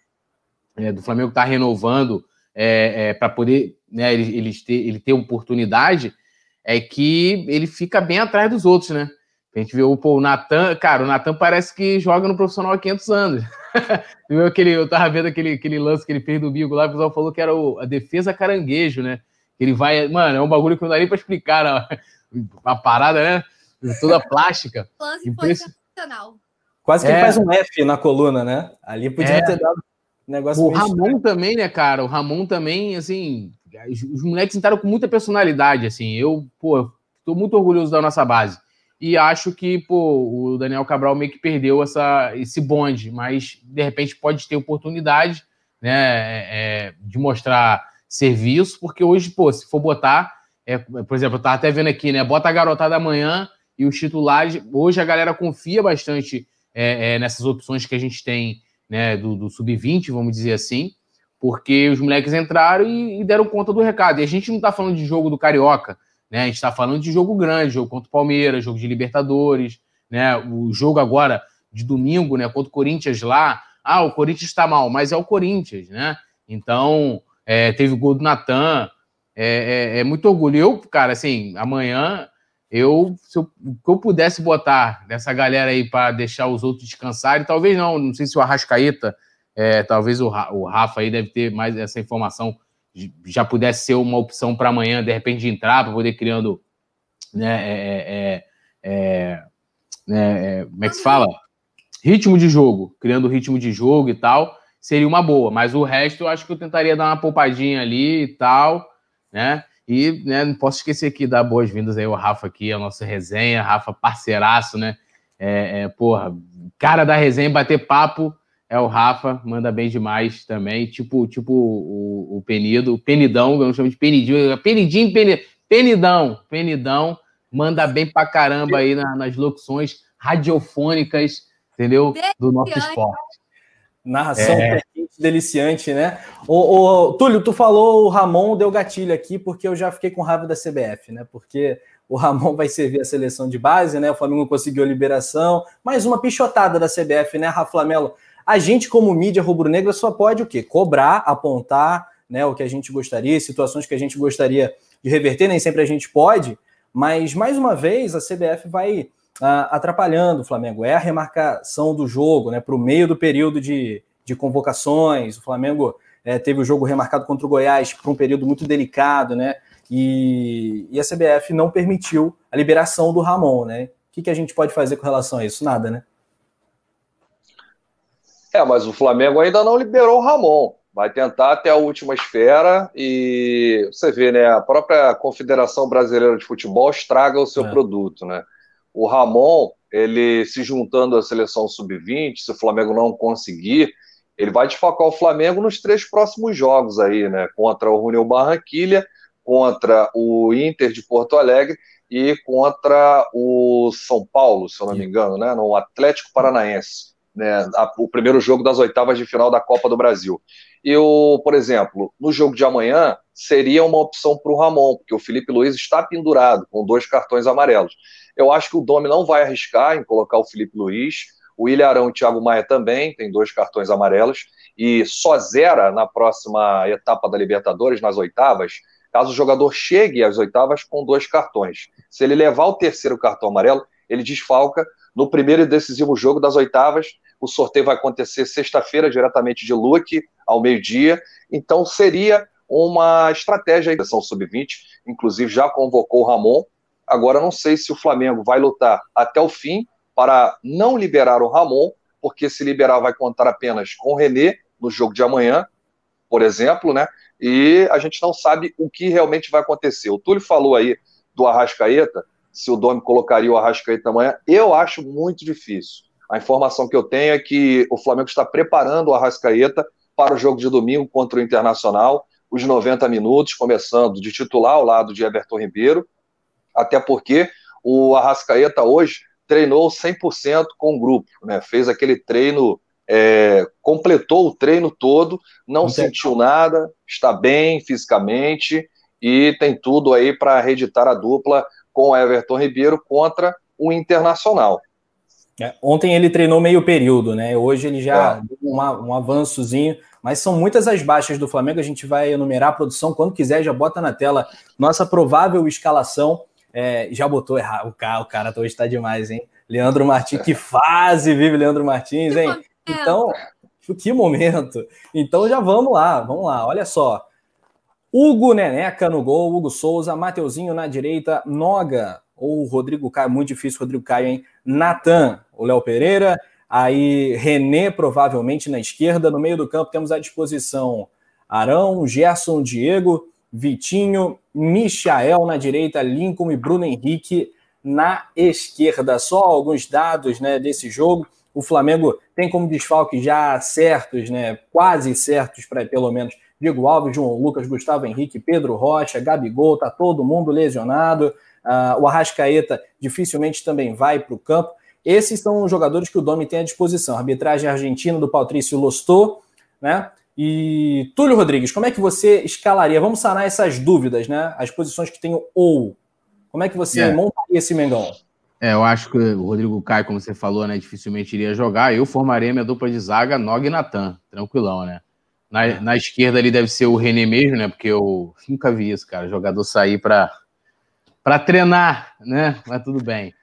S3: é, do Flamengo estar tá renovando é, é para poder né, ele, ele, ter, ele ter oportunidade, é que ele fica bem atrás dos outros, né? A gente vê o, pô, o Natan, cara, o Natan parece que joga no profissional há 500 anos. *laughs* viu aquele, eu tava vendo aquele, aquele lance que ele fez do Bigo lá, o pessoal falou que era o, a defesa caranguejo, né? Ele vai, mano, é um bagulho que não dá nem pra explicar, *laughs* a parada, né? Toda *laughs* plástica.
S2: O lance foi sensacional.
S1: Quase que é. ele faz um F na coluna, né? Ali podia é. ter dado um negócio.
S3: O Ramon estranho. também, né, cara? O Ramon também, assim, os moleques entraram com muita personalidade, assim. Eu, pô, tô muito orgulhoso da nossa base. E acho que, pô, o Daniel Cabral meio que perdeu essa, esse bonde, mas de repente pode ter oportunidade, né, é, é de mostrar serviço, porque hoje, pô, se for botar, é, por exemplo, eu tava até vendo aqui, né, bota a garotada amanhã e os titulares, hoje a galera confia bastante é, é, nessas opções que a gente tem, né, do, do sub-20, vamos dizer assim, porque os moleques entraram e, e, deram conta do recado. E a gente não tá falando de jogo do Carioca, né? A gente está falando de jogo grande, jogo contra o Palmeiras, jogo de Libertadores, né? O jogo agora de domingo, né? Contra o Corinthians lá. Ah, o Corinthians está mal, mas é o Corinthians, né? Então, é, teve o gol do Natan. É, é, é, muito orgulho. Eu, cara, assim, amanhã, eu, se eu, eu pudesse botar dessa galera aí para deixar os outros descansarem, talvez não, não sei se o Arrascaeta, é, talvez o, o Rafa aí deve ter mais essa informação já pudesse ser uma opção para amanhã, de repente, entrar, para poder criando. Né, é, é, é, né, como é que se fala? Ritmo de jogo, criando ritmo de jogo e tal, seria uma boa, mas o resto eu acho que eu tentaria dar uma poupadinha ali e tal, né? E né, não posso esquecer aqui dar boas-vindas aí ao Rafa aqui, a nossa resenha, Rafa parceiraço, né? É, é, porra, cara da resenha, bater papo é o Rafa, manda bem demais também, tipo, tipo o, o Penido, o Penidão, eu não chamo de Penidinho, Penidinho, Penidão, Penidão, Penidão, manda bem pra caramba aí na, nas locuções radiofônicas, entendeu? Do nosso esporte.
S1: Narração é. deliciante, né? O, o, Túlio, tu falou o Ramon deu gatilho aqui, porque eu já fiquei com raiva da CBF, né? Porque o Ramon vai servir a seleção de base, né? O Flamengo conseguiu a liberação. Mais uma pichotada da CBF, né, Rafa Melo? A gente, como mídia rubro-negra, só pode o quê? Cobrar, apontar né, o que a gente gostaria, situações que a gente gostaria de reverter, nem sempre a gente pode, mas mais uma vez a CBF vai uh, atrapalhando o Flamengo. É a remarcação do jogo né, para o meio do período de, de convocações. O Flamengo é, teve o jogo remarcado contra o Goiás para um período muito delicado, né? E, e, a CBF não permitiu a liberação do Ramon, né? O que, que a gente pode fazer com relação a isso? Nada, né?
S4: É, mas o Flamengo ainda não liberou o Ramon. Vai tentar até a última esfera e você vê, né? A própria Confederação Brasileira de Futebol estraga o seu é. produto, né? O Ramon, ele se juntando à seleção sub-20, se o Flamengo não conseguir, ele vai desfocar o Flamengo nos três próximos jogos aí, né? Contra o União Barranquilha, contra o Inter de Porto Alegre e contra o São Paulo, se eu não me engano, né? No Atlético Paranaense né, a, o primeiro jogo das oitavas de final da Copa do Brasil. Eu, por exemplo, no jogo de amanhã, seria uma opção para o Ramon, porque o Felipe Luiz está pendurado com dois cartões amarelos. Eu acho que o Domi não vai arriscar em colocar o Felipe Luiz. O Ilharão e o Thiago Maia também tem dois cartões amarelos e só zera na próxima etapa da Libertadores, nas oitavas, caso o jogador chegue às oitavas com dois cartões. Se ele levar o terceiro cartão amarelo, ele desfalca no primeiro e decisivo jogo das oitavas. O sorteio vai acontecer sexta-feira, diretamente de Luque, ao meio-dia. Então, seria uma estratégia da seleção sub-20, inclusive já convocou o Ramon. Agora, não sei se o Flamengo vai lutar até o fim para não liberar o Ramon, porque se liberar vai contar apenas com o René no jogo de amanhã, por exemplo, né? E a gente não sabe o que realmente vai acontecer. O Túlio falou aí do Arrascaeta, se o Domi colocaria o Arrascaeta amanhã, eu acho muito difícil. A informação que eu tenho é que o Flamengo está preparando o Arrascaeta para o jogo de domingo contra o Internacional, os 90 minutos, começando de titular ao lado de Everton Ribeiro, até porque o Arrascaeta hoje treinou 100% com o grupo, né? fez aquele treino, é, completou o treino todo, não sentiu nada, está bem fisicamente, e tem tudo aí para reeditar a dupla com o Everton Ribeiro contra o Internacional.
S1: É, ontem ele treinou meio período, né? Hoje ele já é. deu um, um avançozinho, mas são muitas as baixas do Flamengo. A gente vai enumerar a produção quando quiser, já bota na tela nossa provável escalação. É, já botou errado. O cara, o cara hoje está demais, hein? Leandro Martins, que fase vive Leandro Martins, hein? Então, que momento. Então já vamos lá, vamos lá. Olha só. Hugo Neneca no gol, Hugo Souza, Mateuzinho na direita, Noga ou Rodrigo Caio, muito difícil Rodrigo Caio, hein? Natan, o Léo Pereira, aí René provavelmente na esquerda, no meio do campo temos à disposição Arão, Gerson, Diego, Vitinho, Michael na direita, Lincoln e Bruno Henrique na esquerda. Só alguns dados né, desse jogo. O Flamengo tem como desfalque já certos, né, quase certos, para pelo menos Diego Alves, João Lucas, Gustavo Henrique, Pedro Rocha, Gabigol, tá todo mundo lesionado. Uh, o Arrascaeta dificilmente também vai para o campo. Esses são os jogadores que o Domi tem à disposição. arbitragem argentina do Patrício Lostô, né? E Túlio Rodrigues, como é que você escalaria? Vamos sanar essas dúvidas, né? As posições que tem o ou. Como é que você é. montaria esse Mengão?
S3: É, eu acho que o Rodrigo Caio, como você falou, né, dificilmente iria jogar. Eu formaria minha dupla de zaga Nog e Natan, tranquilão, né? Na, é. na esquerda ali deve ser o René mesmo, né? Porque eu nunca vi isso, cara. Jogador sair para para treinar, né? Mas tudo bem.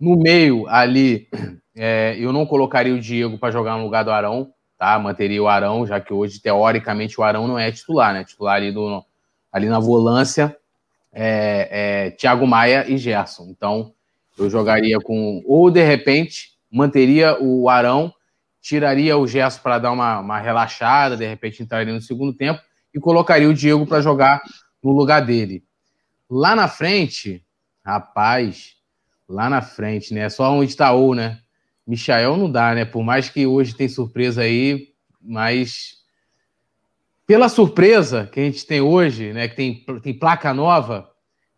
S3: No meio ali, é, eu não colocaria o Diego para jogar no lugar do Arão, tá? Manteria o Arão, já que hoje, teoricamente, o Arão não é titular, né? Titular ali, do, ali na volância é, é Thiago Maia e Gerson. Então, eu jogaria com. Ou, de repente, manteria o Arão tiraria o Gerson para dar uma, uma relaxada, de repente entraria no segundo tempo e colocaria o Diego para jogar no lugar dele. Lá na frente, rapaz, lá na frente, né? Só onde está o, né? Michael não dá, né? Por mais que hoje tem surpresa aí, mas pela surpresa que a gente tem hoje, né? Que tem, tem placa nova,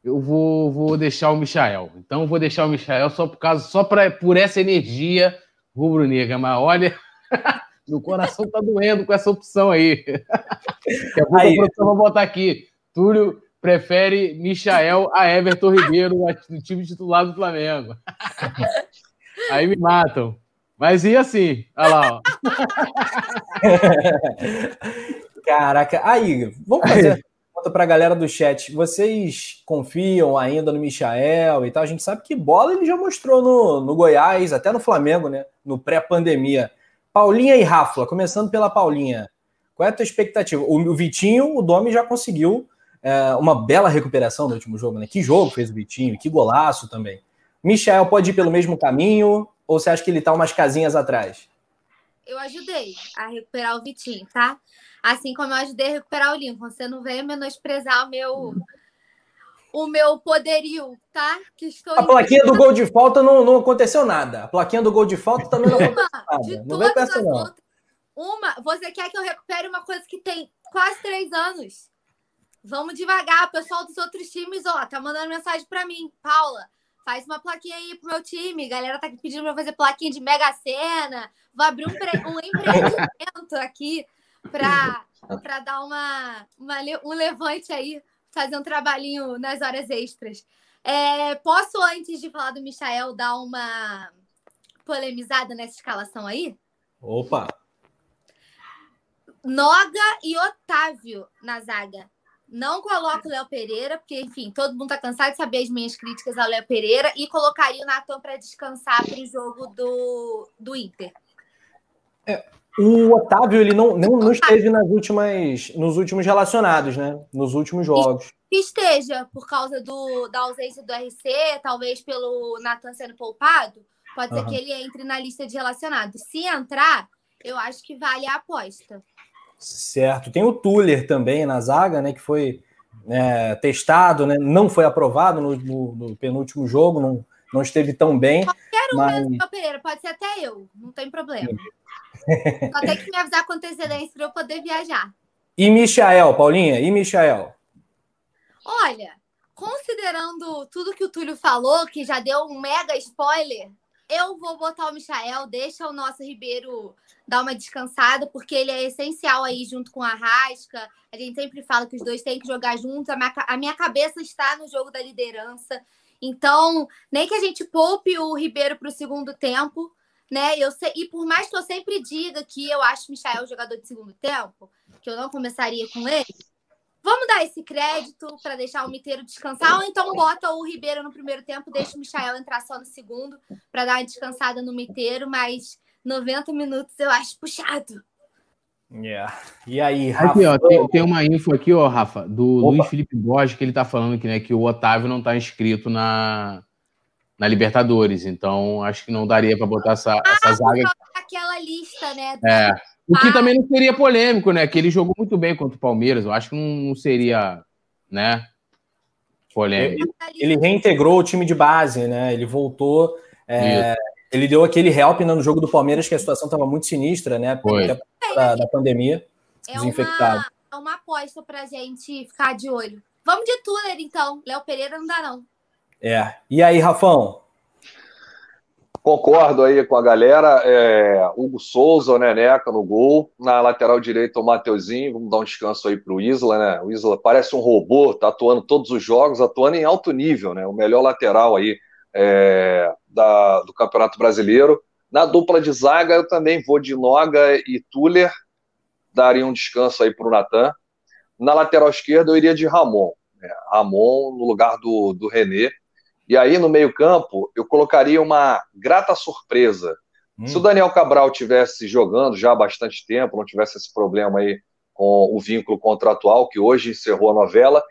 S3: eu vou, vou deixar o Michael. Então, vou deixar o Michael só por causa, só pra, por essa energia rubro-negra, mas olha, *laughs* meu coração tá doendo com essa opção aí. Daqui a pouco aí. a produção vai botar aqui. Túlio prefere Michael a Everton Ribeiro no time titular do Flamengo. *laughs* Aí me matam. Mas e assim? Olha lá, ó. *laughs*
S1: Caraca, aí, vamos fazer pergunta para a galera do chat. Vocês confiam ainda no Michael e tal? A gente sabe que bola ele já mostrou no, no Goiás, até no Flamengo, né? No pré-pandemia. Paulinha e Rafa, começando pela Paulinha. Qual é a tua expectativa? O, o Vitinho, o Domi já conseguiu é, uma bela recuperação no último jogo, né? Que jogo fez o Vitinho, que golaço também. Michael pode ir pelo mesmo caminho ou você acha que ele está umas casinhas atrás?
S2: Eu ajudei a recuperar o Vitinho, tá? Assim como eu ajudei a recuperar o Lincoln. Você não veio menosprezar o meu o meu poderio, tá?
S1: Que estou a plaquinha do gol de falta não, não aconteceu nada. A plaquinha do gol de falta também não aconteceu nada. De não
S2: todas as não. Outras, uma, você quer que eu recupere uma coisa que tem quase três anos? Vamos devagar, pessoal dos outros times, ó, tá mandando mensagem para mim, Paula. Faz uma plaquinha aí pro meu time. A galera tá pedindo para fazer plaquinha de Mega Sena. Vou abrir um, um *laughs* empreendimento aqui para dar uma, uma, um levante aí, fazer um trabalhinho nas horas extras. É, posso, antes de falar do Michael, dar uma polemizada nessa escalação aí?
S1: Opa!
S2: Noga e Otávio na zaga. Não coloco o Léo Pereira, porque, enfim, todo mundo tá cansado de saber as minhas críticas ao Léo Pereira, e colocaria o Natan para descansar para o jogo do, do Inter.
S1: É, o Otávio, ele não, não, não esteve nas últimas, nos últimos relacionados, né? Nos últimos jogos.
S2: Que esteja, por causa do, da ausência do RC, talvez pelo Natan sendo poupado, pode uhum. ser que ele entre na lista de relacionados. Se entrar, eu acho que vale a aposta.
S1: Certo. Tem o Tuller também na zaga, né? Que foi é, testado, né? Não foi aprovado no, no, no, penúltimo jogo, não, não esteve tão bem.
S2: Qualquer um mas... mesmo, Pereira, pode ser até eu, não tem problema. Sim. Só tem que me avisar com antecedência para eu poder viajar.
S1: E Michael, Paulinha? E Michael?
S2: Olha, considerando tudo que o Túlio falou, que já deu um mega spoiler, eu vou botar o Michael, deixa o nosso Ribeiro dar uma descansada, porque ele é essencial aí junto com a Rasca. A gente sempre fala que os dois têm que jogar juntos. A minha, a minha cabeça está no jogo da liderança. Então, nem que a gente poupe o Ribeiro para o segundo tempo, né? Eu sei, e por mais que eu sempre diga que eu acho o Michael jogador de segundo tempo, que eu não começaria com ele, Vamos dar esse crédito para deixar o Miteiro descansar, ou então bota o Ribeiro no primeiro tempo, deixa o Michael entrar só no segundo para dar uma descansada no Miteiro, mas 90 minutos eu acho puxado.
S1: Yeah. E aí, Rafa?
S3: Aqui, ó, tem, tem, uma info aqui, ó, Rafa, do Opa. Luiz Felipe Borges, que ele tá falando que, né, que o Otávio não tá inscrito na, na Libertadores, então acho que não daria para botar essa, ah, essa zaga.
S2: Aquela lista, né?
S3: É. O que ah. também não seria polêmico, né? Que ele jogou muito bem contra o Palmeiras. Eu acho que não, seria, né? Polêmico.
S1: Ele, ele, reintegrou o time de base, né? Ele voltou. É, ele deu aquele help no jogo do Palmeiras, que a situação estava muito sinistra, né?
S3: Foi.
S1: Da, da pandemia.
S2: É desinfectado. Uma, é uma aposta pra gente ficar de olho. Vamos de Tuller, então. Léo Pereira não dá, não.
S1: É. E aí, Rafão?
S4: Concordo aí com a galera. É, Hugo Souza, o Neneca no gol. Na lateral direita, o Mateuzinho. Vamos dar um descanso aí para o Isla, né? O Isla parece um robô, tá atuando todos os jogos, atuando em alto nível, né? O melhor lateral aí é, da, do Campeonato Brasileiro. Na dupla de zaga, eu também vou de Noga e Tuller. Daria um descanso aí para o Natan. Na lateral esquerda, eu iria de Ramon. Né? Ramon no lugar do, do René e aí, no meio-campo, eu colocaria uma grata surpresa. Hum. Se o Daniel Cabral tivesse jogando já há bastante tempo, não tivesse esse problema aí com o vínculo contratual, que hoje encerrou a novela,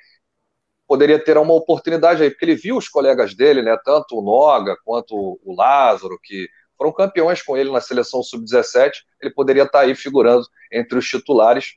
S4: poderia ter uma oportunidade aí, porque ele viu os colegas dele, né, tanto o Noga quanto o Lázaro, que foram campeões com ele na seleção sub-17, ele poderia estar aí figurando entre os titulares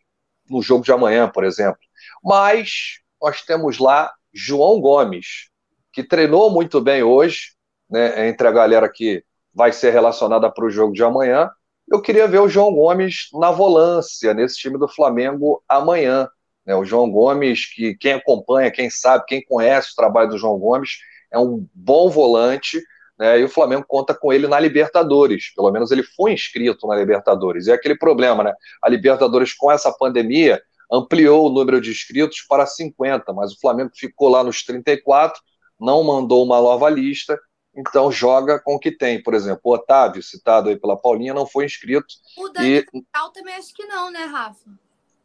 S4: no jogo de amanhã, por exemplo. Mas nós temos lá João Gomes, que treinou muito bem hoje, né, entre a galera que vai ser relacionada para o jogo de amanhã. Eu queria ver o João Gomes na volância, nesse time do Flamengo amanhã. Né, o João Gomes, que quem acompanha, quem sabe, quem conhece o trabalho do João Gomes, é um bom volante, né, e o Flamengo conta com ele na Libertadores. Pelo menos ele foi inscrito na Libertadores. E é aquele problema, né? A Libertadores, com essa pandemia, ampliou o número de inscritos para 50, mas o Flamengo ficou lá nos 34 não mandou uma nova lista, então joga com o que tem. Por exemplo, o Otávio, citado aí pela Paulinha, não foi inscrito.
S2: O Daniel e... Cabral também acho que não, né, Rafa?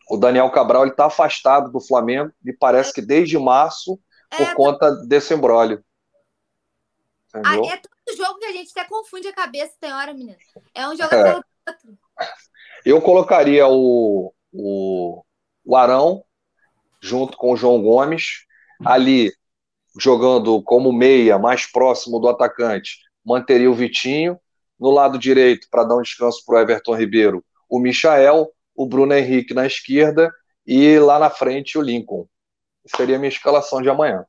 S4: O Daniel Cabral está afastado do Flamengo e parece é. que desde março, é, por conta desse embrólio.
S2: Ah, é todo jogo que a gente até confunde a cabeça, tem hora, menina. É um jogador é. outro.
S4: Eu colocaria o, o, o Arão junto com o João Gomes. Ali jogando como meia, mais próximo do atacante, manteria o Vitinho. No lado direito, para dar um descanso para o Everton Ribeiro, o Michael, o Bruno Henrique na esquerda e lá na frente o Lincoln. Seria a minha escalação de amanhã.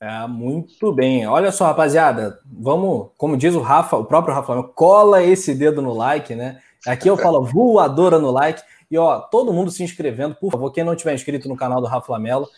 S1: É, muito bem. Olha só, rapaziada, vamos, como diz o Rafa, o próprio Rafa, cola esse dedo no like, né? Aqui eu falo *laughs* voadora no like. E ó, todo mundo se inscrevendo, por favor, quem não tiver inscrito no canal do Rafa Lamelo,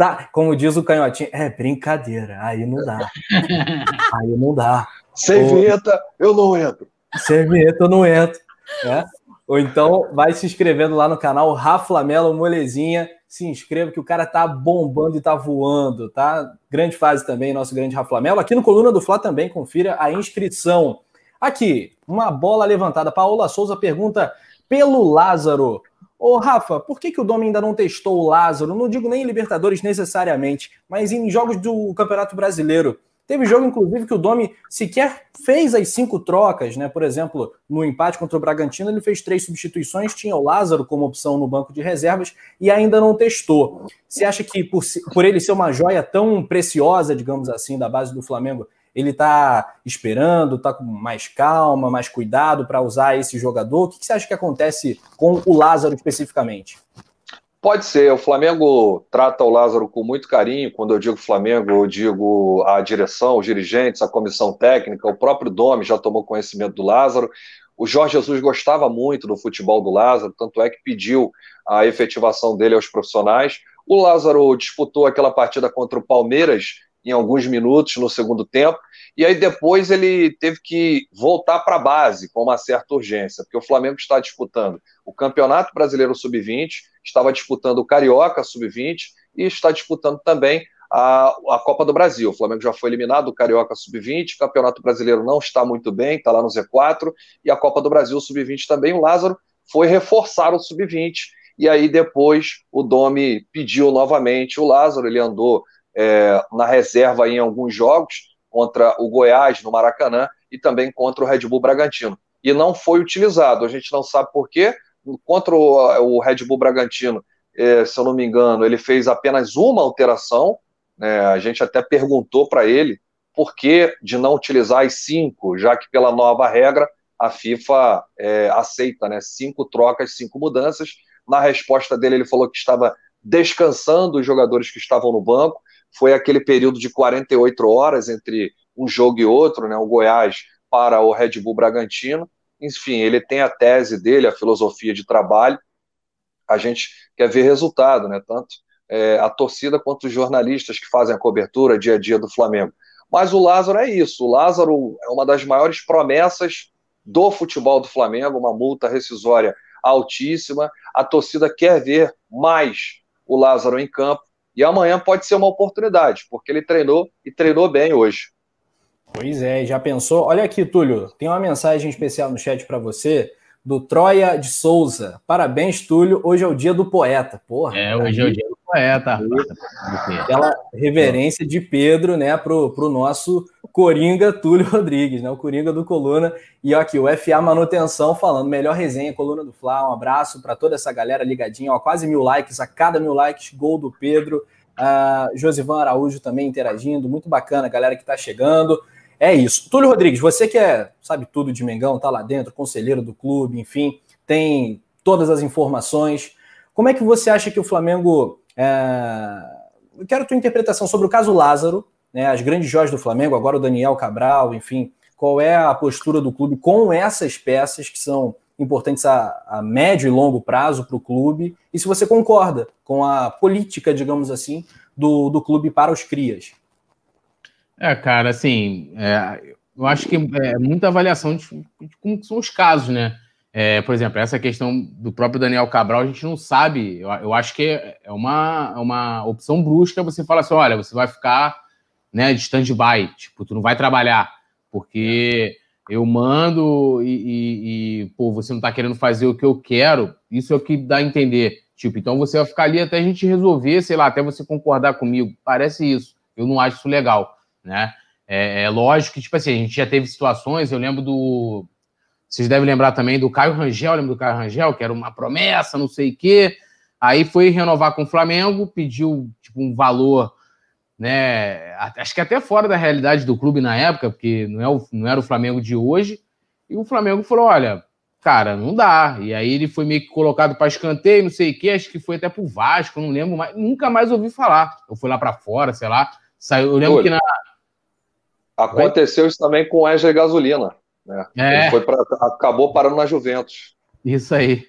S1: Tá, como diz o canhotinho, é brincadeira, aí não dá. *laughs* aí não dá.
S4: Sem Ou, vinheta, eu não entro.
S1: Sem vinheta, eu não entro. Né? Ou então vai se inscrevendo lá no canal Rafa Melo Molezinha. Se inscreva que o cara tá bombando e tá voando, tá? Grande fase também, nosso grande Rafa Melo. Aqui no Coluna do Fla também, confira a inscrição. Aqui, uma bola levantada. Paola Souza pergunta pelo Lázaro. Ô, Rafa, por que, que o Dom ainda não testou o Lázaro? Não digo nem em Libertadores necessariamente, mas em jogos do Campeonato Brasileiro. Teve jogo, inclusive, que o Domi sequer fez as cinco trocas, né? Por exemplo, no empate contra o Bragantino, ele fez três substituições, tinha o Lázaro como opção no banco de reservas e ainda não testou. Você acha que, por, por ele ser uma joia tão preciosa, digamos assim, da base do Flamengo, ele está esperando, está com mais calma, mais cuidado para usar esse jogador? O que você acha que acontece com o Lázaro especificamente?
S4: Pode ser. O Flamengo trata o Lázaro com muito carinho. Quando eu digo Flamengo, eu digo a direção, os dirigentes, a comissão técnica, o próprio Domi já tomou conhecimento do Lázaro. O Jorge Jesus gostava muito do futebol do Lázaro, tanto é que pediu a efetivação dele aos profissionais. O Lázaro disputou aquela partida contra o Palmeiras em alguns minutos no segundo tempo, e aí depois ele teve que voltar para a base com uma certa urgência, porque o Flamengo está disputando o Campeonato Brasileiro Sub-20, estava disputando o Carioca Sub-20 e está disputando também a, a Copa do Brasil. O Flamengo já foi eliminado do Carioca Sub-20, o Campeonato Brasileiro não está muito bem, está lá no Z4, e a Copa do Brasil Sub-20 também. O Lázaro foi reforçar o Sub-20, e aí depois o Domi pediu novamente o Lázaro, ele andou é, na reserva em alguns jogos, contra o Goiás no Maracanã e também contra o Red Bull Bragantino. E não foi utilizado, a gente não sabe por quê. Contra o, o Red Bull Bragantino, é, se eu não me engano, ele fez apenas uma alteração, né, a gente até perguntou para ele por que de não utilizar as cinco, já que pela nova regra a FIFA é, aceita né, cinco trocas, cinco mudanças. Na resposta dele, ele falou que estava descansando os jogadores que estavam no banco. Foi aquele período de 48 horas entre um jogo e outro, né, o Goiás para o Red Bull Bragantino. Enfim, ele tem a tese dele, a filosofia de trabalho. A gente quer ver resultado, né? Tanto é, a torcida quanto os jornalistas que fazem a cobertura dia a dia do Flamengo. Mas o Lázaro é isso. O Lázaro é uma das maiores promessas do futebol do Flamengo, uma multa rescisória altíssima. A torcida quer ver mais o Lázaro em campo. E amanhã pode ser uma oportunidade, porque ele treinou e treinou bem hoje.
S1: Pois é, já pensou? Olha aqui, Túlio, tem uma mensagem especial no chat para você do Troia de Souza. Parabéns, Túlio. Hoje é o dia do poeta. Porra.
S3: É, hoje é o dia do poeta.
S1: Aquela reverência de Pedro, né, pro, pro nosso Coringa Túlio *laughs* Rodrigues, né, o Coringa do Coluna. E aqui, o FA Manutenção falando, melhor resenha, Coluna do Fla. Um abraço para toda essa galera ligadinha, ó, quase mil likes, a cada mil likes, gol do Pedro. Uh, Josivan Araújo também interagindo, muito bacana, galera que está chegando. É isso. Túlio Rodrigues, você que é, sabe tudo de Mengão, tá lá dentro, conselheiro do clube, enfim, tem todas as informações. Como é que você acha que o Flamengo. É... Eu quero a tua interpretação sobre o caso Lázaro, né, as grandes joias do Flamengo, agora o Daniel Cabral, enfim, qual é a postura do clube com essas peças que são importantes a, a médio e longo prazo para o clube, e se você concorda com a política, digamos assim, do, do clube para os crias.
S3: É, cara, assim, é, eu acho que é muita avaliação de, de como são os casos, né? É, por exemplo, essa questão do próprio Daniel Cabral, a gente não sabe. Eu, eu acho que é uma, é uma opção brusca você falar assim: olha, você vai ficar né, de stand-by, tipo, tu não vai trabalhar, porque eu mando e, e, e, pô, você não tá querendo fazer o que eu quero. Isso é o que dá a entender. Tipo, então você vai ficar ali até a gente resolver, sei lá, até você concordar comigo. Parece isso. Eu não acho isso legal né? É, é, lógico que, tipo assim, a gente já teve situações, eu lembro do. Vocês devem lembrar também do Caio Rangel, lembro do Caio Rangel, que era uma promessa, não sei o quê. Aí foi renovar com o Flamengo, pediu tipo, um valor, né? Acho que até fora da realidade do clube na época, porque não, é o, não era o Flamengo de hoje. E o Flamengo falou: olha, cara, não dá. E aí ele foi meio que colocado para escanteio, não sei o quê, acho que foi até pro Vasco, não lembro mais, nunca mais ouvi falar. Eu fui lá para fora, sei lá. Saiu, eu lembro Olha. que na,
S4: Aconteceu isso também com o Wesley Gasolina. Né? É. Pra, acabou parando na Juventus.
S3: Isso aí.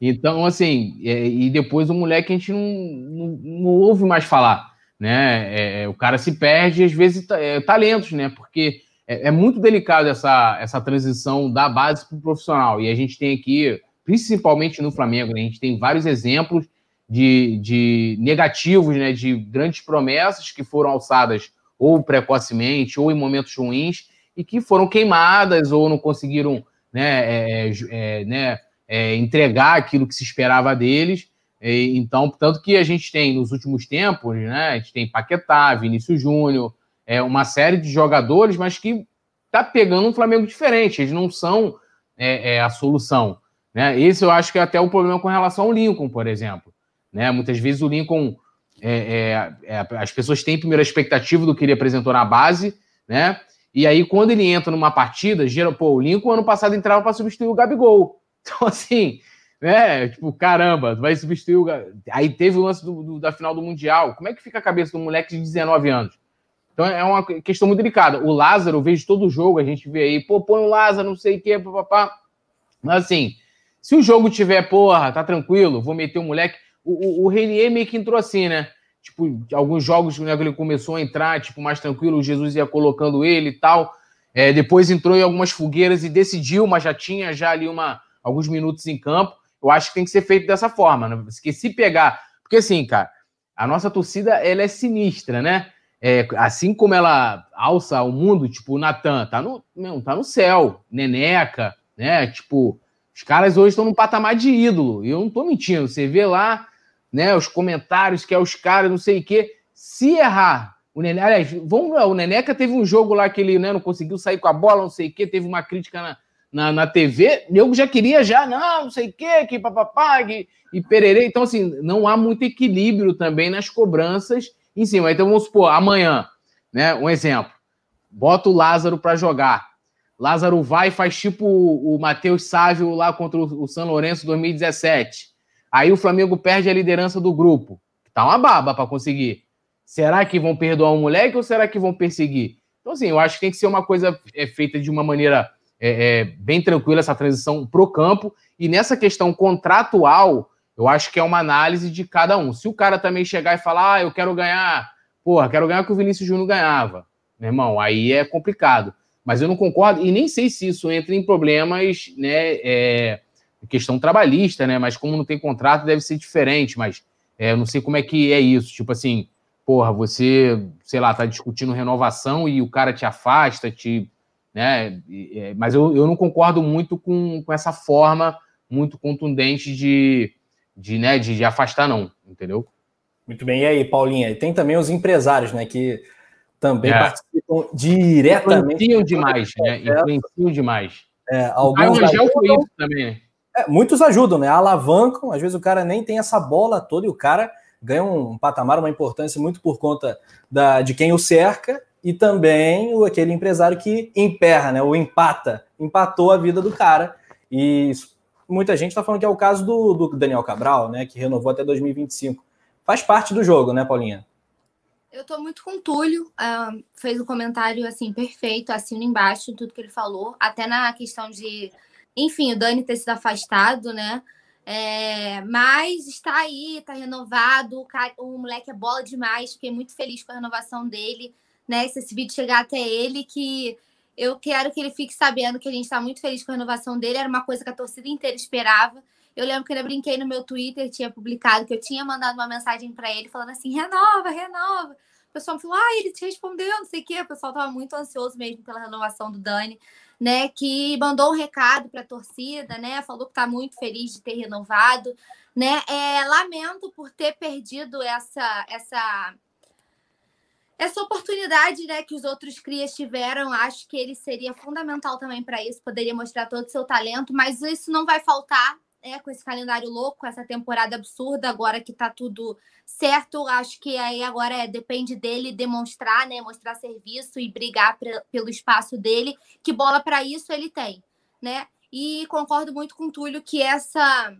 S3: Então, assim, é, e depois o moleque a gente não, não, não ouve mais falar. Né? É, é o cara se perde, às vezes, é, talentos, né? Porque é, é, muito delicado essa, essa transição da base para o profissional. E a gente tem aqui, principalmente no Flamengo, né? a gente tem vários exemplos de, de negativos, né? De grandes promessas que foram alçadas ou precocemente, ou em momentos ruins, e que foram queimadas ou não conseguiram né, é, é, né, entregar aquilo que se esperava deles. Então, tanto que a gente tem nos últimos tempos, né, a gente tem Paquetá, Vinícius Júnior, é, uma série de jogadores, mas que tá pegando um Flamengo diferente, eles não são é, é, a solução. Né? Esse eu acho que é até o problema com relação ao Lincoln, por exemplo. Né? Muitas vezes o Lincoln é, é, é, as pessoas têm primeiro a expectativa do que ele apresentou na base, né? E aí, quando ele entra numa partida, gera, pô, o Lincoln ano passado entrava para substituir o Gabigol. *laughs* Então, assim, né? Tipo, caramba, vai substituir o. Aí teve o lance do, do, da final do Mundial. Como é que fica a cabeça do moleque de 19 anos? Então é uma questão muito delicada. O Lázaro, eu vejo todo o jogo, a gente vê aí, pô, põe o Lázaro, não sei o quê, papapá. Mas assim, se o jogo tiver, porra, tá tranquilo, vou meter o moleque o, o, Renier meio que entrou assim, né? tipo, alguns jogos né, que ele começou a entrar, tipo, mais tranquilo, o Jesus ia colocando ele e tal. É, depois entrou em algumas fogueiras e decidiu, mas já tinha já ali uma, alguns minutos em campo. Eu acho que tem que ser feito dessa forma, né? Porque se pegar. Porque assim, cara, a nossa torcida ela é sinistra, né? É, assim como ela alça o mundo, tipo, o Natan tá no, meu, tá no céu, Neneca, né? Tipo, os caras hoje estão num patamar de ídolo. E eu não tô mentindo. Você vê lá, né, os comentários que é os caras, não sei o quê. Se errar, o Nené, aliás, vamos o Neneca teve um jogo lá que ele né, não conseguiu sair com a bola, não sei o quê, teve uma crítica na, na, na TV, eu já queria já, não, não sei o quê, que papapá, e, e pererê. Então, assim, não há muito equilíbrio também nas cobranças em cima. Então, vamos supor, amanhã, né, um exemplo, bota o Lázaro para jogar. Lázaro vai e faz tipo o, o Matheus Sávio lá contra o, o São Lourenço 2017. Aí o Flamengo perde a liderança do grupo. Tá uma baba para conseguir. Será que vão perdoar o moleque ou será que vão perseguir? Então, assim, eu acho que tem que ser uma coisa é, feita de uma maneira é, é, bem tranquila, essa transição pro campo. E nessa questão contratual, eu acho que é uma análise de cada um. Se o cara também chegar e falar, ah, eu quero ganhar, porra, quero ganhar o que o Vinícius Júnior ganhava, meu irmão, aí é complicado. Mas eu não concordo, e nem sei se isso entra em problemas, né, é, questão trabalhista, né, mas como não tem contrato, deve ser diferente, mas é, eu não sei como é que é isso, tipo assim, porra, você, sei lá, tá discutindo renovação e o cara te afasta, te. Né? Mas eu, eu não concordo muito com, com essa forma muito contundente de, de, né, de, de afastar, não, entendeu?
S1: Muito bem. E aí, Paulinha? E tem também os empresários, né, que também é. participam diretamente.
S3: Influenciam demais, né? Influenciam demais.
S1: É, alguns ajudam, foi isso também, né? É, muitos ajudam, né? Alavancam, às vezes o cara nem tem essa bola toda e o cara ganha um patamar, uma importância muito por conta da, de quem o cerca e também o, aquele empresário que emperra, né, ou empata, empatou a vida do cara. E muita gente está falando que é o caso do, do, Daniel Cabral, né, que renovou até 2025. Faz parte do jogo, né, Paulinha?
S2: Eu estou muito com o Túlio, uh, fez um comentário assim perfeito, assino embaixo tudo que ele falou, até na questão de, enfim, o Dani ter sido afastado, né? É, mas está aí, está renovado. O, cara, o moleque é bola demais. Fiquei muito feliz com a renovação dele. Né? Se esse vídeo chegar até ele, que eu quero que ele fique sabendo que a gente está muito feliz com a renovação dele. Era uma coisa que a torcida inteira esperava. Eu lembro que eu brinquei no meu Twitter, tinha publicado que eu tinha mandado uma mensagem para ele falando assim: renova, renova. O pessoal falou: ah, ele te respondeu, não sei o quê. O pessoal estava muito ansioso mesmo pela renovação do Dani né, que mandou um recado para a torcida, né, falou que está muito feliz de ter renovado, né, é, lamento por ter perdido essa essa essa oportunidade, né, que os outros crias tiveram, acho que ele seria fundamental também para isso, poderia mostrar todo o seu talento, mas isso não vai faltar, é, com esse calendário louco, essa temporada absurda, agora que tá tudo certo, acho que aí agora é, depende dele demonstrar, né, mostrar serviço e brigar pra, pelo espaço dele, que bola para isso ele tem, né? E concordo muito com o Túlio que essa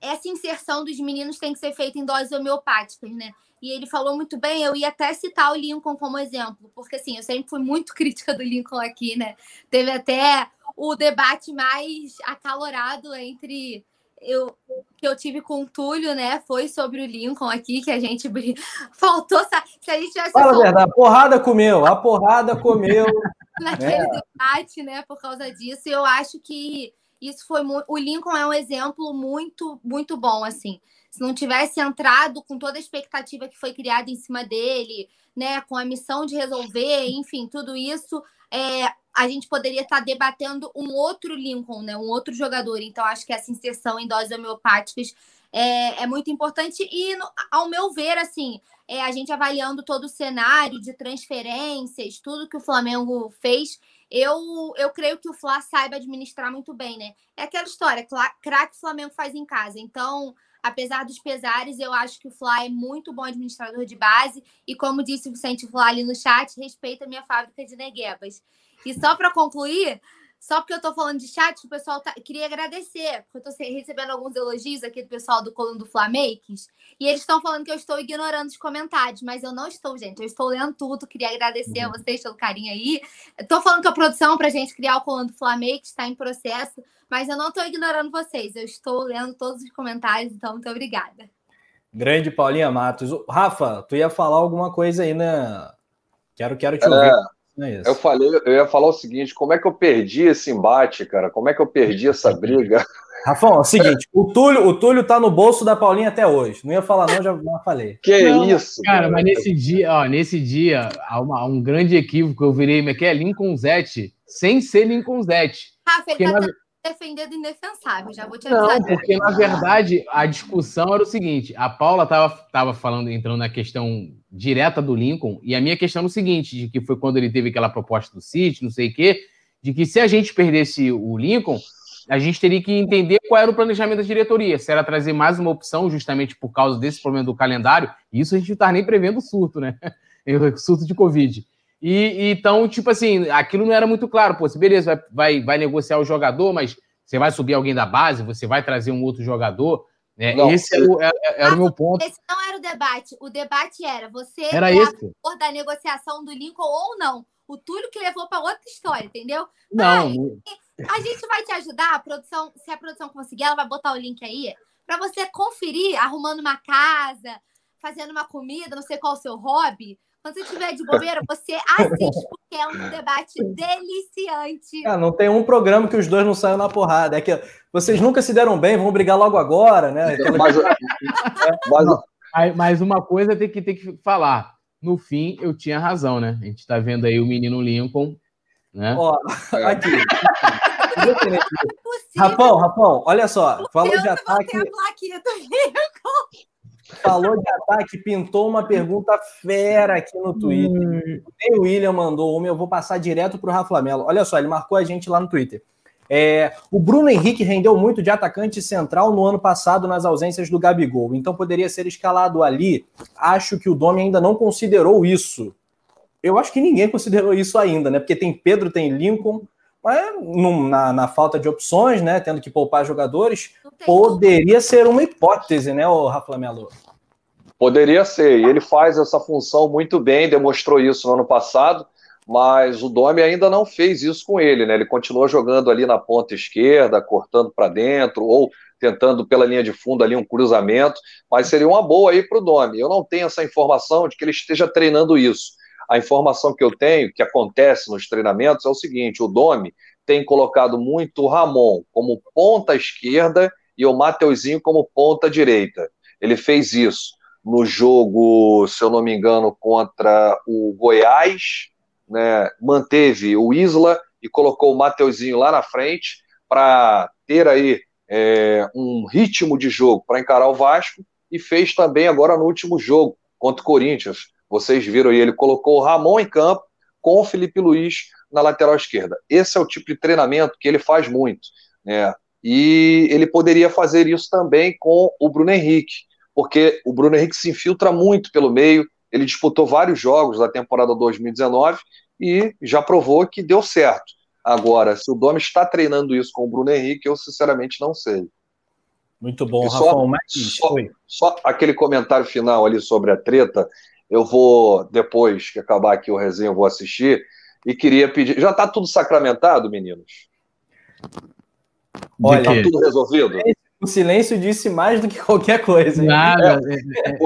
S2: essa inserção dos meninos tem que ser feita em doses homeopáticas, né? E ele falou muito bem, eu ia até citar o Lincoln como exemplo, porque assim, eu sempre fui muito *laughs* crítica do Lincoln aqui, né? Teve até o debate mais acalorado entre eu que eu tive com o Túlio, né? Foi sobre o Lincoln aqui, que a gente *laughs* faltou. Se a gente tivesse.
S1: Fala a verdade, a porrada comeu, a porrada comeu. *laughs*
S2: Naquele é. debate, né? Por causa disso, eu acho que isso foi muito. O Lincoln é um exemplo muito, muito bom, assim. Se não tivesse entrado com toda a expectativa que foi criada em cima dele, né? Com a missão de resolver, enfim, tudo isso. É, a gente poderia estar debatendo um outro Lincoln, né? Um outro jogador. Então, acho que essa inserção em doses homeopáticas é, é muito importante. E, ao meu ver, assim, é, a gente avaliando todo o cenário de transferências, tudo que o Flamengo fez, eu, eu creio que o Fla saiba administrar muito bem, né? É aquela história, craque Flamengo faz em casa. Então, apesar dos pesares, eu acho que o Fla é muito bom administrador de base. E como disse o Vicente Fla ali no chat, respeita a minha fábrica de neguebas. E só para concluir, só porque eu tô falando de chat, o pessoal tá... queria agradecer, porque eu tô recebendo alguns elogios aqui do pessoal do Coluna do Flamakes, e eles estão falando que eu estou ignorando os comentários, mas eu não estou, gente. Eu estou lendo tudo, queria agradecer uhum. a vocês pelo carinho aí. Estou falando que a produção para a gente criar o Coluna do Flamakes está em processo, mas eu não estou ignorando vocês. Eu estou lendo todos os comentários, então muito obrigada.
S1: Grande Paulinha Matos. Rafa, tu ia falar alguma coisa aí, né? Quero, quero te ouvir.
S4: É, é eu falei, eu ia falar o seguinte: como é que eu perdi esse embate, cara? Como é que eu perdi essa briga? *laughs*
S1: Rafão, é o seguinte, o Túlio, o Túlio tá no bolso da Paulinha até hoje. Não ia falar, não, já, já falei.
S3: Que não, isso? Cara, cara, mas nesse dia, ó, nesse dia, há, uma, um grande equívoco, eu virei, como é que é? Lincoln Zete, sem ser Lincoln Zete.
S2: Rafa, ele tá na... defendendo indefensável, já vou te avisar.
S3: Não, porque na verdade a discussão era o seguinte: a Paula tava, tava falando, entrando na questão direta do Lincoln, e a minha questão é o seguinte: de que foi quando ele teve aquela proposta do City, não sei o quê, de que se a gente perdesse o Lincoln a gente teria que entender qual era o planejamento da diretoria. Se era trazer mais uma opção, justamente por causa desse problema do calendário, isso a gente não está nem prevendo o surto, né? *laughs* O surto de Covid. E, então, tipo assim, aquilo não era muito claro. Pô, se beleza, vai, vai, vai negociar o jogador, mas você vai subir alguém da base, você vai trazer um outro jogador. Né? Não, esse era, o, era, era o meu ponto.
S2: Esse não era o debate. O debate era você
S3: era é esse. a
S2: favor da negociação do Lincoln ou não. O Túlio que levou para outra história, entendeu?
S3: Não. Ai,
S2: a gente vai te ajudar, a produção, se a produção conseguir, ela vai botar o link aí para você conferir arrumando uma casa, fazendo uma comida, não sei qual o seu hobby. Quando você estiver de bobeira, você assiste, porque é um *laughs* debate deliciante.
S1: Ah, não tem um programa que os dois não saiam na porrada. É que vocês nunca se deram bem, vão brigar logo agora, né? Mas, *laughs*
S3: mas, mas uma coisa tem que, tem que falar. No fim, eu tinha razão, né? A gente está vendo aí o menino Lincoln, né?
S1: Ó, aqui. Rapão, Rapão, olha só. Falou de ataque. Falou de ataque, pintou uma pergunta fera aqui no Twitter. Hum. Nem o William mandou uma, eu vou passar direto para o Rafa Melo. Olha só, ele marcou a gente lá no Twitter. É, o Bruno Henrique rendeu muito de atacante central no ano passado nas ausências do Gabigol, então poderia ser escalado ali. Acho que o Domi ainda não considerou isso. Eu acho que ninguém considerou isso ainda, né? Porque tem Pedro, tem Lincoln, mas na, na, falta de opções, né, tendo que poupar jogadores, poderia ser uma hipótese, né, o Rafa Melo?
S4: Poderia ser, e ele faz essa função muito bem, demonstrou isso no ano passado, mas o Domi ainda não fez isso com ele, né? Ele continuou jogando ali na ponta esquerda, cortando para dentro, ou tentando pela linha de fundo ali um cruzamento, mas seria uma boa aí para o Domi. Eu não tenho essa informação de que ele esteja treinando isso a informação que eu tenho, que acontece nos treinamentos, é o seguinte: o Domi tem colocado muito o Ramon como ponta esquerda e o Mateuzinho como ponta direita. Ele fez isso no jogo, se eu não me engano, contra o Goiás, né? manteve o Isla e colocou o Mateuzinho lá na frente para ter aí é, um ritmo de jogo para encarar o Vasco e fez também agora no último jogo contra o Corinthians vocês viram aí, ele colocou o Ramon em campo com o Felipe Luiz na lateral esquerda. Esse é o tipo de treinamento que ele faz muito. Né? E ele poderia fazer isso também com o Bruno Henrique, porque o Bruno Henrique se infiltra muito pelo meio, ele disputou vários jogos da temporada 2019 e já provou que deu certo. Agora, se o Domi está treinando isso com o Bruno Henrique, eu sinceramente não sei.
S1: Muito bom, Rafael.
S4: Só, só, só, aquele comentário final ali sobre a treta. Eu vou, depois que acabar aqui o resenha, eu vou assistir. E queria pedir. Já está tudo sacramentado, meninos?
S1: Olha, está tudo resolvido? O silêncio disse mais do que qualquer coisa.
S3: Nada. É, é, é,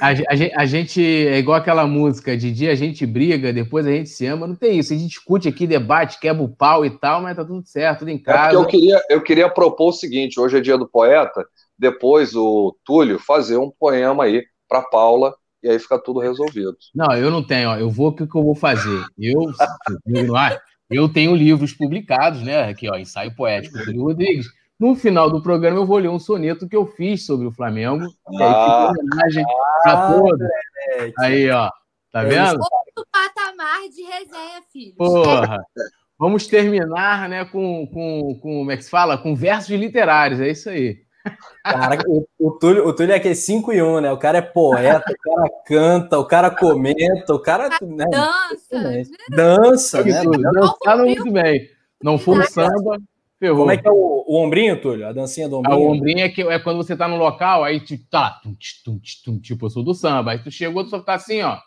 S3: a, a, a, gente é igual aquela música: de dia a gente briga, depois a gente se ama. Não tem isso. A gente discute aqui, debate, quebra o pau e tal, mas tá tudo certo, tudo em casa.
S4: É eu, queria, eu queria propor o seguinte: hoje é dia do poeta, depois o Túlio fazer um poema aí para Paula e aí fica tudo resolvido.
S3: Não, eu não tenho, ó, eu vou, o que, que eu vou fazer? Eu, eu tenho livros publicados, né? Aqui, ó, ensaio poético do Rodrigues. No final do programa, eu vou ler um soneto que eu fiz sobre o Flamengo. E aí fica homenagem ah, todos. Aí, ó, tá vendo?
S2: Outro patamar de resenha, filho.
S3: Porra. Vamos terminar, né, com, com, com, como é que se fala? Com versos literários, é isso aí.
S1: Cara, o, o, Túlio, o Túlio é aquele 5 em 1, um, né? O cara é poeta, o cara canta, o cara comenta, o cara. Né?
S2: Dança.
S1: Dança, né?
S3: Dançaram muito bem. Não for um samba,
S1: ferrou. Como é que é o, o ombrinho, Túlio? A dancinha do ombrinho?
S3: Ah, o ombrinho é, que, é quando você tá no local, aí tipo, tá, tum, tum, tum, tipo, eu sou do samba. Aí tu chegou, tu só tá assim, ó.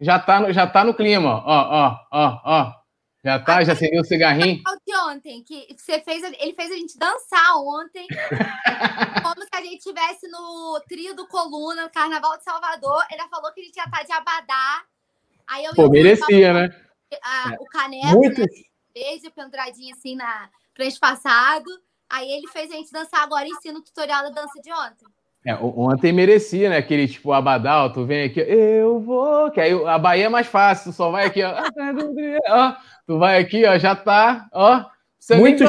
S3: Já tá no, já tá no clima, ó, ó, ó, ó. Já tá? Já acendeu o cigarrinho?
S2: De ontem, que você fez, ele fez a gente dançar ontem, *laughs* como se a gente estivesse no trio do Coluna, no Carnaval de Salvador. Ele falou que a gente ia estar tá de abadá. Aí eu
S3: Pô, merecia, né?
S2: A, o caneco, Muitos... né? Beijo penduradinho assim na frente passado. Aí ele fez a gente dançar agora ensina o tutorial da dança de ontem.
S3: É, ontem merecia, né? Aquele tipo Abadal, tu vem aqui, eu vou. Que aí a Bahia é mais fácil, tu só vai aqui, ó. *laughs* ó tu vai aqui, ó, já tá, ó.
S1: Muitos,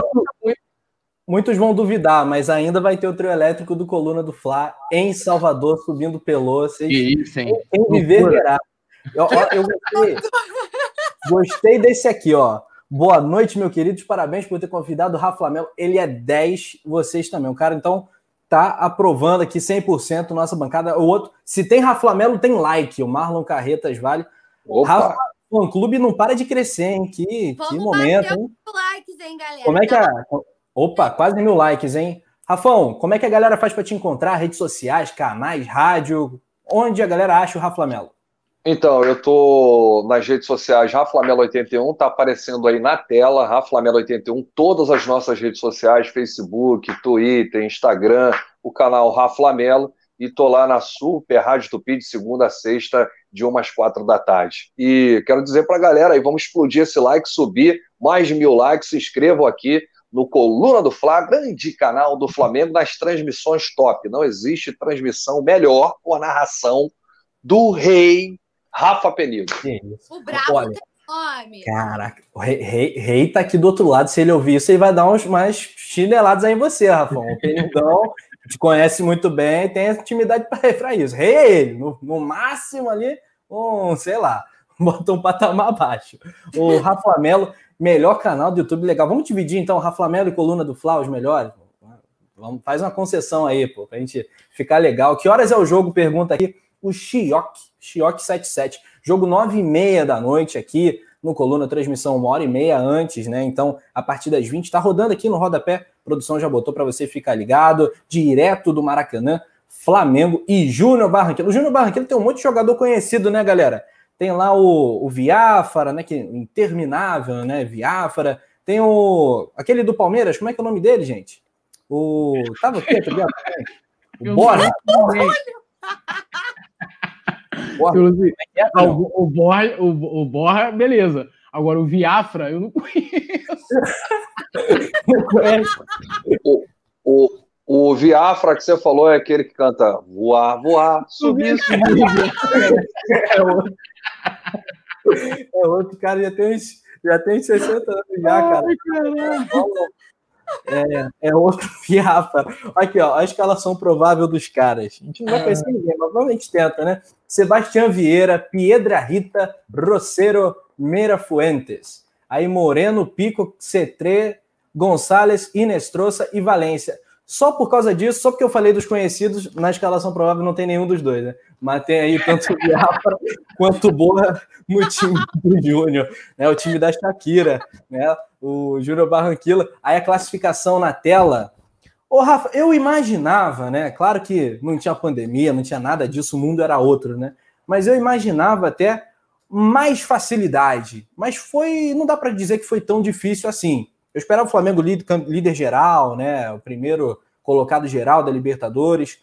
S1: muitos vão duvidar, mas ainda vai ter o trio elétrico do Coluna do Fla em Salvador, subindo pelo. Vocês,
S3: que isso, hein?
S1: Quem viver verá. Eu, eu gostei, *laughs* gostei desse aqui, ó. Boa noite, meu queridos. Parabéns por ter convidado o Rafa Melo. Ele é 10, vocês também. O cara, então, tá aprovando aqui 100% nossa bancada. O outro, se tem Rafa Melo, tem like. O Marlon Carretas vale. Opa. Rafa, o clube não para de crescer, hein? Que, que momento, hein?
S2: likes, hein, galera?
S1: Como é que é? Opa, quase mil likes, hein? Rafão, como é que a galera faz para te encontrar? Redes sociais, canais, rádio? Onde a galera acha o Rafa Melo?
S4: Então, eu tô nas redes sociais Rafa Lamelo 81, tá aparecendo aí na tela, Rafa Lamelo 81, todas as nossas redes sociais, Facebook, Twitter, Instagram, o canal Rafa Lamelo, e tô lá na Super Rádio Tupi de segunda a sexta, de umas quatro da tarde. E quero dizer pra galera aí, vamos explodir esse like, subir mais de mil likes, se inscrevam aqui no Coluna do Fla, grande canal do Flamengo, nas transmissões top. Não existe transmissão melhor com a narração do rei Rafa Penido.
S2: O brabo tem nome.
S1: Caraca, o rei, rei, tá aqui do outro lado. Se ele ouvir isso, ele vai dar uns mais chinelados aí em você, Rafa. O Penidão te conhece muito bem, tem intimidade para isso. Rei é ele, no, no, máximo ali, um, sei lá, *laughs* bota um patamar abaixo. O Rafa Melo, melhor canal do YouTube, legal. Vamos dividir então, Rafa Melo e Coluna do Flaus melhores? Vamos, faz uma concessão aí, pô, pra gente ficar legal. Que horas é o jogo? Pergunta aqui o Chioque. Chioque77. Jogo 9 e meia da noite aqui no Coluna, transmissão uma hora e meia antes, né? Então, a partir das 20, tá rodando aqui no Rodapé. A produção já botou para você ficar ligado, direto do Maracanã, Flamengo e Júnior Barranquilla. O Júnior Barranquilla tem um monte de jogador conhecido, né, galera? Tem lá o, o Viáfara, né? Que é interminável, né? Viáfara. Tem o. aquele do Palmeiras, como é que é o nome dele, gente? O. Tava aqui, *laughs* O Bora! *laughs* *laughs*
S3: Borra, é é, o, o, Borra, o, o Borra, beleza. Agora o Viafra, eu não *laughs* conheço.
S4: não *laughs* conheço. O, o, o Viafra que você falou é aquele que canta voar, voar, subir, subir.
S1: é, outro. é outro cara, já tem uns, já tem 60 anos já, cara. Ai, é, é outro fiafa. Aqui, ó, a escalação provável dos caras. A gente não vai é. conhecer ninguém, mas gente tenta, né? Sebastião Vieira, Piedra Rita, Rosero, Meira Fuentes. Aí Moreno, Pico, Cetré, Gonçalves, Inestrosa e Valência. Só por causa disso, só porque eu falei dos conhecidos, na escalação provável não tem nenhum dos dois, né? Mas tem aí tanto o Biafra *laughs* quanto o Boa no time do Júnior, né? O time da Shakira, né? O Júnior Barranquilla. Aí a classificação na tela. Ô, Rafa, eu imaginava, né? Claro que não tinha pandemia, não tinha nada disso, o mundo era outro, né? Mas eu imaginava até mais facilidade. Mas foi, não dá para dizer que foi tão difícil assim. Eu esperava o Flamengo líder, geral, né? O primeiro colocado geral da Libertadores.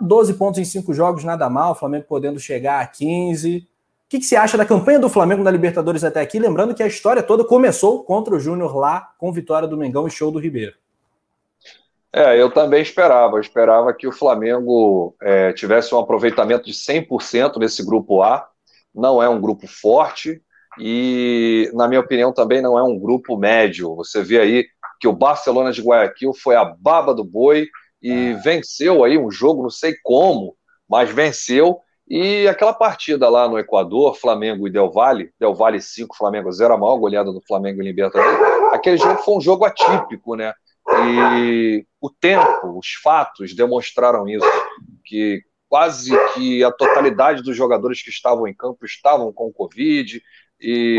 S1: 12 pontos em 5 jogos, nada mal. O Flamengo podendo chegar a 15. O que, que você acha da campanha do Flamengo na Libertadores até aqui? Lembrando que a história toda começou contra o Júnior lá, com vitória do Mengão e show do Ribeiro.
S4: É, eu também esperava. Eu esperava que o Flamengo é, tivesse um aproveitamento de 100% nesse grupo A. Não é um grupo forte, e, na minha opinião, também não é um grupo médio. Você vê aí que o Barcelona de Guayaquil foi a baba do boi e venceu aí um jogo, não sei como, mas venceu. E aquela partida lá no Equador, Flamengo e Del Valle, Del Valle 5, Flamengo 0, a maior goleada do Flamengo em Libertadores, aquele jogo foi um jogo atípico, né? E o tempo, os fatos demonstraram isso, que quase que a totalidade dos jogadores que estavam em campo estavam com Covid, e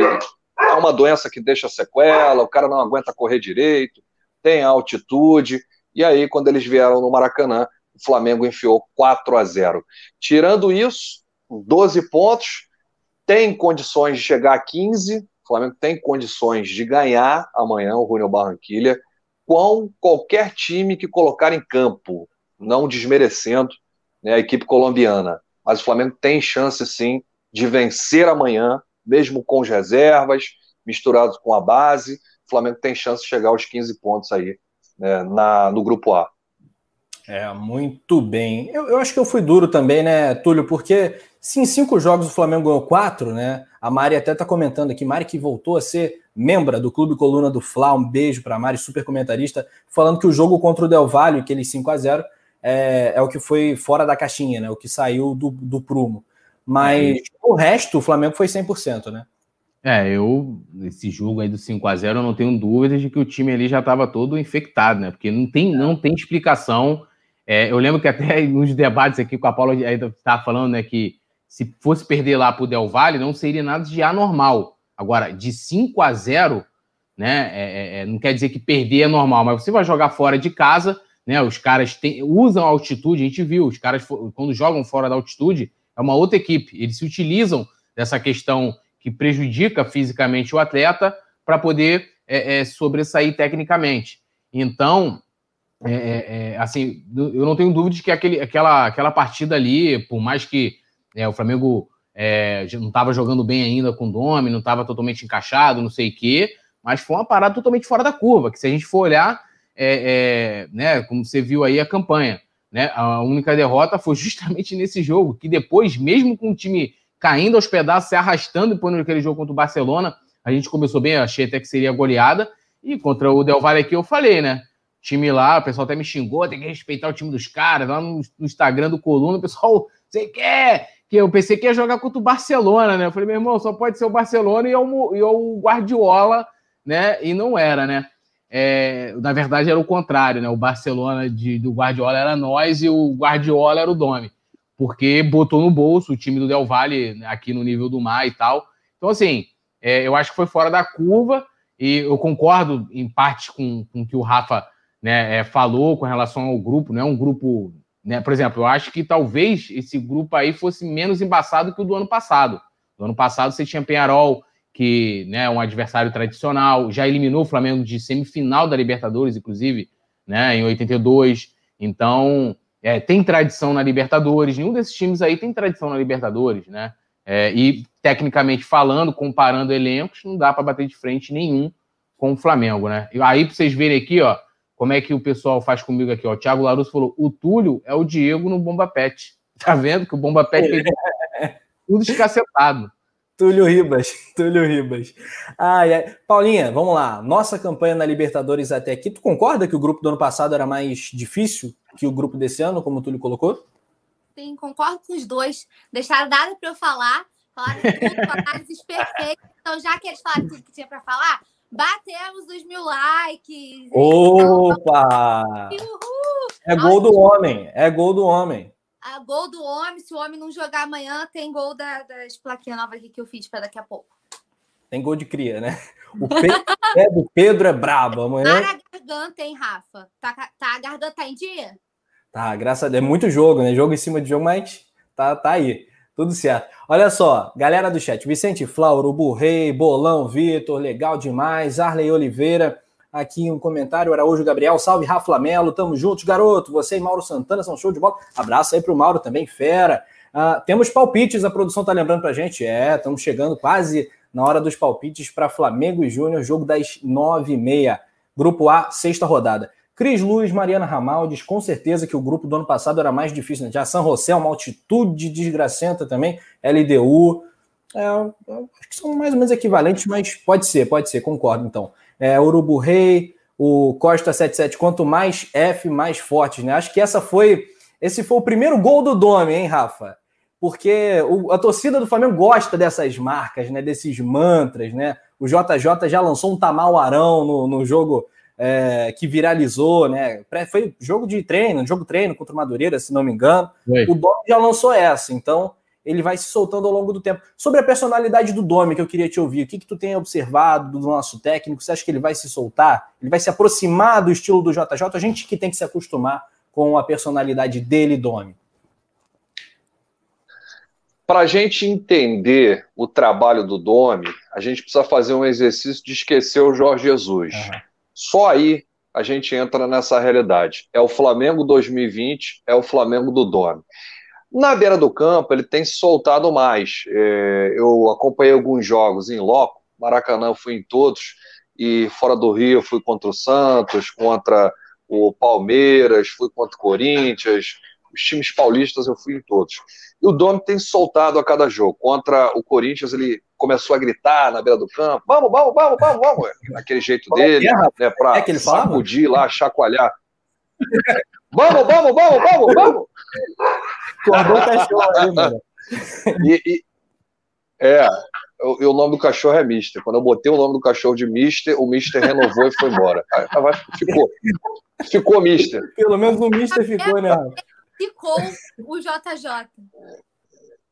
S4: é uma doença que deixa sequela, o cara não aguenta correr direito, tem altitude, e aí quando eles vieram no Maracanã, o Flamengo enfiou 4 a 0. Tirando isso, 12 pontos, tem condições de chegar a 15, O Flamengo tem condições de ganhar amanhã o Júnior Barranquilha com qualquer time que colocar em campo, não desmerecendo né, a equipe colombiana. Mas o Flamengo tem chance sim de vencer amanhã, mesmo com as reservas, misturados com a base. O Flamengo tem chance de chegar aos 15 pontos aí né, na, no grupo A.
S1: É, muito bem. Eu, eu, acho que eu fui duro também, né, Túlio? Porque se em cinco jogos o Flamengo ganhou quatro, né? A Mari até tá comentando aqui, Mari que voltou a ser membra do Clube Coluna do Fla, um beijo para Mari, super comentarista, falando que o jogo contra o Del Valle, aquele 5 a 0 é, é, o que foi fora da caixinha, né? O que saiu do, do prumo. Mas é. o resto, o Flamengo foi 100%, né?
S3: É, eu, esse jogo aí do 5 a 0 eu não tenho dúvidas de que o time ali já estava todo infectado, né? Porque não tem, não tem explicação é, eu lembro que até *laughs* nos debates aqui com a Paula ainda estava falando né, que se fosse perder lá para o Del Valle, não seria nada de anormal. Agora, de 5 a 0, né, é, é, é, não quer dizer que perder é normal, mas você vai jogar fora de casa, né, os caras tem, usam a altitude, a gente viu, os caras quando jogam fora da altitude, é uma outra equipe, eles se utilizam dessa questão que prejudica fisicamente o atleta para poder é, é, sobressair tecnicamente. Então, é, é, é, assim, eu não tenho dúvida de que aquele, aquela, aquela partida ali, por mais que é, o Flamengo é, não estava jogando bem ainda com o Domi, não estava totalmente encaixado, não sei o quê, mas foi uma parada totalmente fora da curva, que se a gente for olhar, é, né, como você viu aí a campanha, né, a única derrota foi justamente nesse jogo, que depois, mesmo com o time caindo aos pedaços, se arrastando depois naquele jogo contra o Barcelona, a gente começou bem, achei até que seria goleada, e contra o Del Valle aqui eu falei, né, time lá, o pessoal até me xingou, tem que respeitar o time dos caras, lá no, no Instagram do Coluna, o pessoal, você quer? Que eu pensei que ia jogar contra o Barcelona, né? Eu falei, meu irmão, só pode ser o Barcelona e o, e o Guardiola, né? E não era, né? É, na verdade era o contrário, né? O Barcelona de, do Guardiola era nós e o Guardiola era o Domi, porque botou no bolso o time do Del Valle aqui no nível do mar e tal. Então, assim, é, eu acho que foi fora da curva e eu concordo em parte com, com o que o Rafa né, é, falou com relação ao grupo, não é um grupo, né, por exemplo, eu acho que talvez esse grupo aí fosse menos embaçado que o do ano passado. No ano passado você tinha Penharol, que né, é um adversário tradicional, já eliminou o Flamengo de semifinal da Libertadores, inclusive, né, em 82. Então, é, tem tradição na Libertadores. Nenhum desses times aí tem tradição na Libertadores, né? É, e tecnicamente falando, comparando elencos, não dá para bater de frente nenhum com o Flamengo, né? E aí, para vocês verem aqui, ó, como é que o pessoal faz comigo aqui, ó. O Thiago Larusso falou: o Túlio é o Diego no Bomba Pet. *laughs* Tá vendo que o Bomba Pet fez *laughs* tudo escacetado.
S1: Túlio Ribas, *laughs* Túlio Ribas. Ai, ai. Paulinha, vamos lá. Nossa campanha na Libertadores até aqui. Tu concorda que o grupo do ano passado era mais difícil que o grupo desse ano, como o Túlio colocou?
S2: Sim, concordo com os dois. Deixaram nada para eu falar, falaram tudo, análises perfeitas. Então, já que eles falaram tudo que tinha para falar, Batemos os mil likes.
S1: Opa! Uhul. É gol do homem. É gol do homem.
S2: A gol do homem. Se o homem não jogar amanhã, tem gol da, das plaquinhas novas aqui que eu fiz para daqui a pouco.
S1: Tem gol de cria, né? O Pedro, *laughs* é do Pedro é brabo. Amanhã.
S2: Para a garganta, hein, Rafa? Tá, tá, a garganta tá em dia?
S1: Tá, graças a Deus. É muito jogo, né? Jogo em cima de jogo, mas tá, tá aí. Tudo certo. Olha só, galera do chat. Vicente Flauro, Burrei, Bolão, Vitor, legal demais. Arley Oliveira, aqui um comentário. Araújo Gabriel, salve Rafa Melo, tamo juntos, garoto. Você e Mauro Santana são show de bola. Abraço aí pro Mauro também, fera. Uh, temos palpites, a produção tá lembrando pra gente. É, estamos chegando quase na hora dos palpites para Flamengo e Júnior, jogo das nove e meia. Grupo A, sexta rodada. Cris Luz, Mariana Ramaldes, com certeza que o grupo do ano passado era mais difícil. Né? Já San José, é uma altitude desgracenta também, LDU. É, acho que são mais ou menos equivalentes, mas pode ser, pode ser, concordo então. É, Urubu Rei, o Costa 77, quanto mais F, mais fortes, né? Acho que essa foi. Esse foi o primeiro gol do Dome, hein, Rafa? Porque o, a torcida do Flamengo gosta dessas marcas, né? Desses mantras, né? O JJ já lançou um tamal arão no, no jogo é, que viralizou, né? Foi jogo de treino, jogo treino contra o Madureira, se não me engano. Foi. O Domi já lançou essa, então ele vai se soltando ao longo do tempo. Sobre a personalidade do Domi, que eu queria te ouvir, o que, que tu tem observado do nosso técnico? Você acha que ele vai se soltar? Ele vai se aproximar do estilo do JJ? A gente que tem que se acostumar com a personalidade dele, Domi.
S4: Para a gente entender o trabalho do Domi, a gente precisa fazer um exercício de esquecer o Jorge Jesus. Uhum. Só aí a gente entra nessa realidade. É o Flamengo 2020, é o Flamengo do Domi. Na beira do campo, ele tem se soltado mais. É, eu acompanhei alguns jogos em loco, Maracanã eu fui em todos, e fora do Rio eu fui contra o Santos, contra o Palmeiras, fui contra o Corinthians, os times paulistas eu fui em todos. E o Domi tem soltado a cada jogo. Contra o Corinthians, ele começou a gritar na beira do campo: vamos, vamos, vamos, vamos, vamos. Aquele jeito dele, é, né, para é sacudir lá, chacoalhar. vamos, vamos, vamos, vamos, vamos. *laughs* Acordou o cachorro aí, mano. E, e, é, o, o, nome do cachorro é Mister. Quando eu botei o nome do cachorro de Mister, o Mister renovou e foi embora. Ficou. Ficou Mister.
S1: Pelo menos o Mister ficou, né?
S2: Ficou o JJ.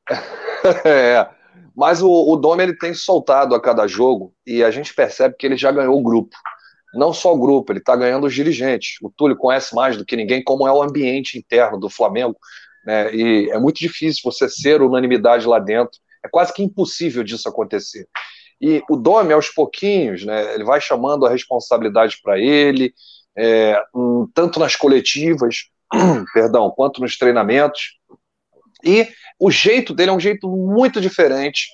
S2: *laughs*
S4: é. Mas o, o ele tem soltado a cada jogo e a gente percebe que ele já ganhou o grupo. Não só o grupo, ele está ganhando os dirigentes. O Túlio conhece mais do que ninguém como é o ambiente interno do Flamengo. Né? E é muito difícil você ser unanimidade lá dentro. É quase que impossível disso acontecer. E o Dome, aos pouquinhos, né, ele vai chamando a responsabilidade para ele, é, um, tanto nas coletivas, *clears throat* perdão, quanto nos treinamentos. E o jeito dele é um jeito muito diferente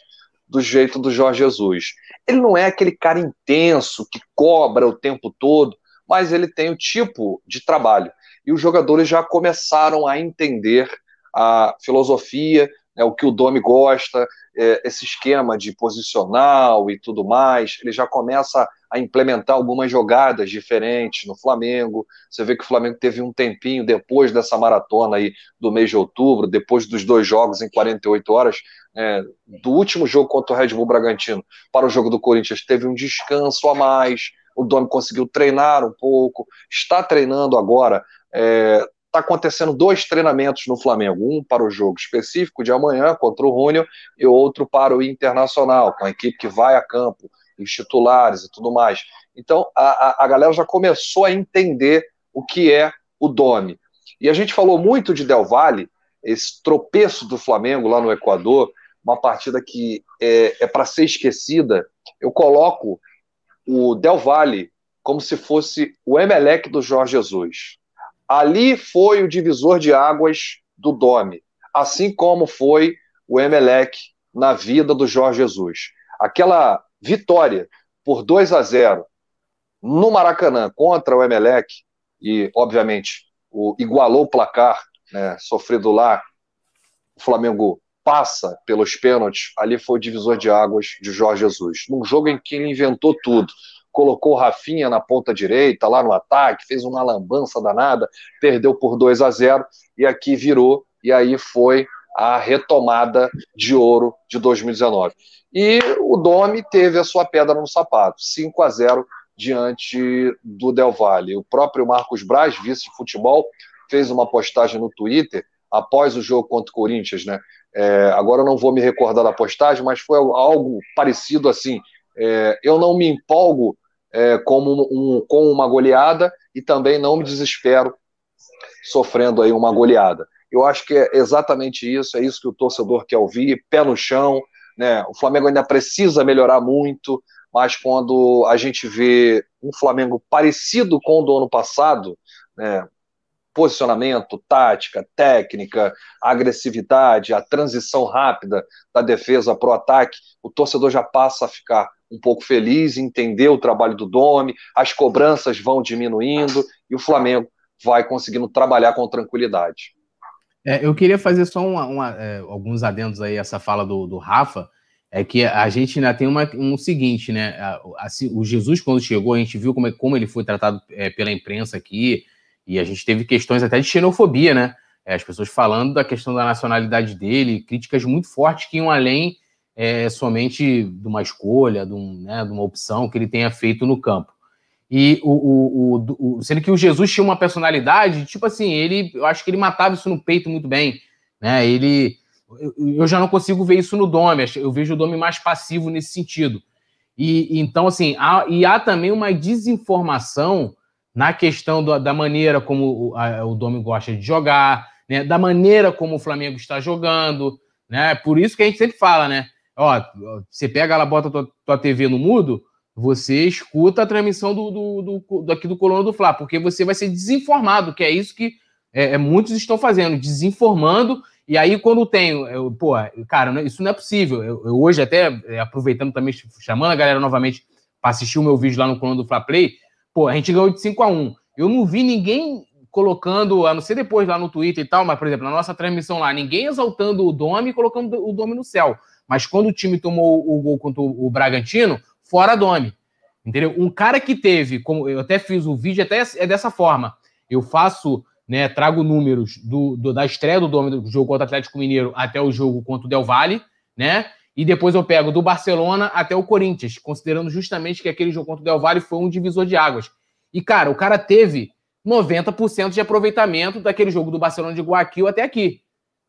S4: do jeito do Jorge Jesus. Ele não é aquele cara intenso que cobra o tempo todo, mas ele tem o tipo de trabalho. E os jogadores já começaram a entender a filosofia, né, o que o Domi gosta, é, esse esquema de posicional e tudo mais. Ele já começa a implementar algumas jogadas diferentes no Flamengo. Você vê que o Flamengo teve um tempinho depois dessa maratona aí do mês de outubro, depois dos dois jogos em 48 horas, é, do último jogo contra o Red Bull Bragantino para o jogo do Corinthians, teve um descanso a mais. O Domi conseguiu treinar um pouco, está treinando agora. É, está acontecendo dois treinamentos no Flamengo, um para o jogo específico de amanhã contra o Rúnio e outro para o Internacional, com a equipe que vai a campo os titulares e tudo mais. Então, a, a galera já começou a entender o que é o Domi. E a gente falou muito de Del Valle, esse tropeço do Flamengo lá no Equador, uma partida que é, é para ser esquecida. Eu coloco o Del Valle como se fosse o Emelec do Jorge Jesus. Ali foi o divisor de águas do Domi, assim como foi o Emelec na vida do Jorge Jesus. Aquela vitória por 2 a 0 no Maracanã contra o Emelec, e obviamente o, igualou o placar né, sofrido lá, o Flamengo passa pelos pênaltis, ali foi o divisor de águas de Jorge Jesus. Num jogo em que ele inventou tudo. Colocou o Rafinha na ponta direita, lá no ataque, fez uma lambança danada, perdeu por 2 a 0 e aqui virou, e aí foi a retomada de ouro de 2019. E o Domi teve a sua pedra no sapato, 5 a 0 diante do Del Valle. O próprio Marcos Braz, vice de futebol, fez uma postagem no Twitter após o jogo contra o Corinthians, né? É, agora eu não vou me recordar da postagem, mas foi algo parecido assim. É, eu não me empolgo é, como um, com uma goleada e também não me desespero sofrendo aí uma goleada. Eu acho que é exatamente isso, é isso que o torcedor quer ouvir, pé no chão, né? O Flamengo ainda precisa melhorar muito, mas quando a gente vê um Flamengo parecido com o do ano passado, né? Posicionamento, tática, técnica, agressividade, a transição rápida da defesa para o ataque, o torcedor já passa a ficar um pouco feliz, entender o trabalho do Domi, as cobranças vão diminuindo e o Flamengo vai conseguindo trabalhar com tranquilidade.
S3: É, eu queria fazer só uma, uma, é, alguns adendos aí essa fala do, do, Rafa. É que a gente ainda tem uma, um seguinte, né? Assim, o Jesus, quando chegou, a gente viu como, é, como ele foi tratado é, pela imprensa aqui, e a gente teve questões até de xenofobia, né? É, as pessoas falando da questão da nacionalidade dele, críticas muito fortes que iam além é, somente de uma escolha, de, um, né, de uma opção que ele tenha feito no campo. E o, o, o, sendo que o Jesus tinha uma personalidade, tipo assim, ele, eu acho que ele matava isso no peito muito bem, né? Ele, eu, eu já não consigo ver isso no Dome, eu vejo o Dome mais passivo nesse sentido. E então assim, há, e há também uma desinformação na questão do, da maneira como o, a, o Dome gosta de jogar, né? Da maneira como o Flamengo está jogando, né? Por isso que a gente sempre fala, né? ó, você pega ela, bota tua, tua TV no mudo, você escuta a transmissão do, do, do, daqui do Coluna do Fla, porque você vai ser desinformado, que é isso que é, é, muitos estão fazendo, desinformando, e aí quando tem, eu, pô, cara, isso não é possível. Eu, eu hoje até, é, aproveitando também, chamando a galera novamente para assistir o meu vídeo lá no Coluna do Fla Play, pô, a gente ganhou de 5 a 1 Eu não vi ninguém colocando, a não ser depois lá no Twitter e tal, mas, por exemplo, na nossa transmissão lá, ninguém exaltando o Domi e colocando o Domi no céu. Mas quando o time tomou o gol contra o Bragantino, fora Domi. Entendeu? Um cara que teve, como eu até fiz o vídeo, até é dessa forma. Eu faço, né, trago números do, do da estreia do Domi do jogo contra o Atlético Mineiro até o jogo contra o Del Valle, né? E depois eu pego do Barcelona até o Corinthians, considerando justamente que aquele jogo contra o Del Valle foi um divisor de águas. E, cara, o cara teve 90% de aproveitamento daquele jogo do Barcelona de Guayaquil até aqui.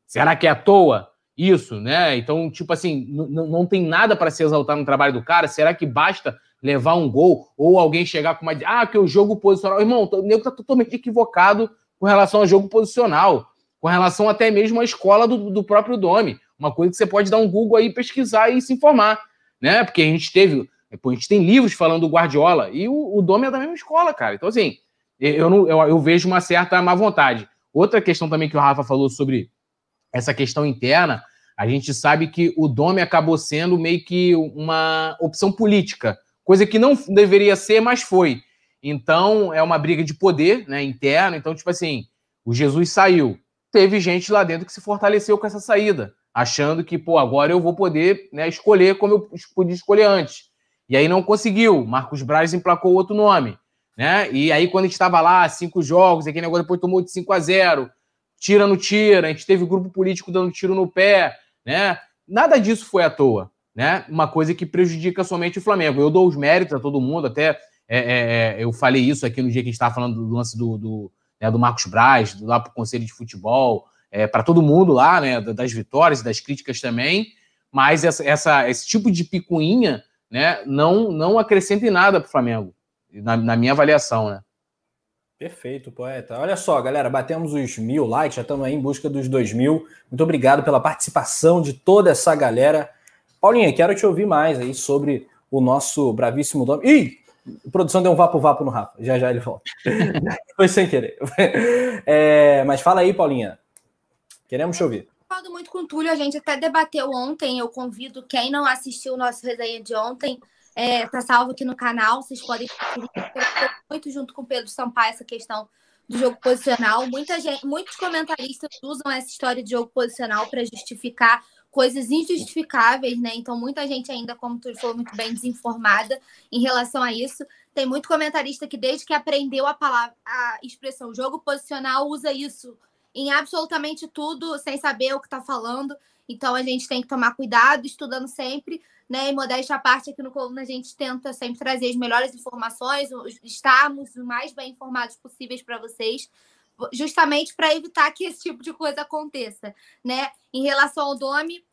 S3: Será que é à toa isso, né? Então, tipo assim, não tem nada para se exaltar no trabalho do cara. Será que basta levar um gol ou alguém chegar com uma. Ah, que o jogo posicional. Irmão, o nego tá totalmente equivocado com relação ao jogo posicional, com relação até mesmo à escola do, do próprio Domi. Uma coisa que você pode dar um Google aí, pesquisar e se informar, né? Porque a gente teve. a gente tem livros falando do Guardiola e o, o Domi é da mesma escola, cara. Então, assim, eu, não, eu, eu vejo uma certa má vontade. Outra questão também que o Rafa falou sobre essa questão interna, a gente sabe que o Dome acabou sendo meio que uma opção política, coisa que não deveria ser, mas foi. Então, é uma briga de poder né, interna. Então, tipo assim, o Jesus saiu. Teve gente lá dentro que se fortaleceu com essa saída, achando que, pô, agora eu vou poder né, escolher como eu podia escolher antes. E aí não conseguiu. Marcos Braz emplacou outro nome né? E aí, quando a gente estava lá, cinco jogos, aquele negócio depois tomou de 5 a 0 tira no tira, a gente teve grupo político dando tiro no pé, né? Nada disso foi à toa, né? Uma coisa que prejudica somente o Flamengo. Eu dou os méritos a todo mundo, até é, é, é eu falei isso aqui no dia que a gente estava falando do lance do, do, né, do Marcos Braz, lá para o Conselho de Futebol, é, para todo mundo lá, né? Das vitórias e das críticas também. Mas essa, essa, esse tipo de picuinha né, não, não acrescenta em nada para o Flamengo na, na minha avaliação, né?
S1: Perfeito, poeta. Olha só, galera, batemos os mil likes, já estamos aí em busca dos dois mil. Muito obrigado pela participação de toda essa galera. Paulinha, quero te ouvir mais aí sobre o nosso bravíssimo nome. Ih! A produção deu um vapo-vapo no Rafa. Já já ele volta. *laughs* Foi sem querer. *laughs* É, mas fala aí, Paulinha. Queremos te ouvir.
S2: Concordo muito com o Túlio. A gente até debateu ontem. Eu convido quem não assistiu o nosso resenha de ontem é, tá salvo aqui no canal, vocês podem muito junto com o Pedro Sampaio essa questão do jogo posicional. Muita gente, muitos comentaristas usam essa história de jogo posicional para justificar coisas injustificáveis, né? Então, muita gente ainda, como tu falou muito bem, desinformada em relação a isso. Tem muito comentarista que, desde que aprendeu a palavra, a expressão jogo posicional, usa isso em absolutamente tudo, sem saber o que está falando. Então, a gente tem que tomar cuidado, estudando sempre né? E modéstia à parte, aqui no Coluna a gente tenta sempre trazer as melhores informações, estarmos o mais bem informados possíveis para vocês, justamente para evitar que esse tipo de coisa aconteça, né? Em relação ao Domi,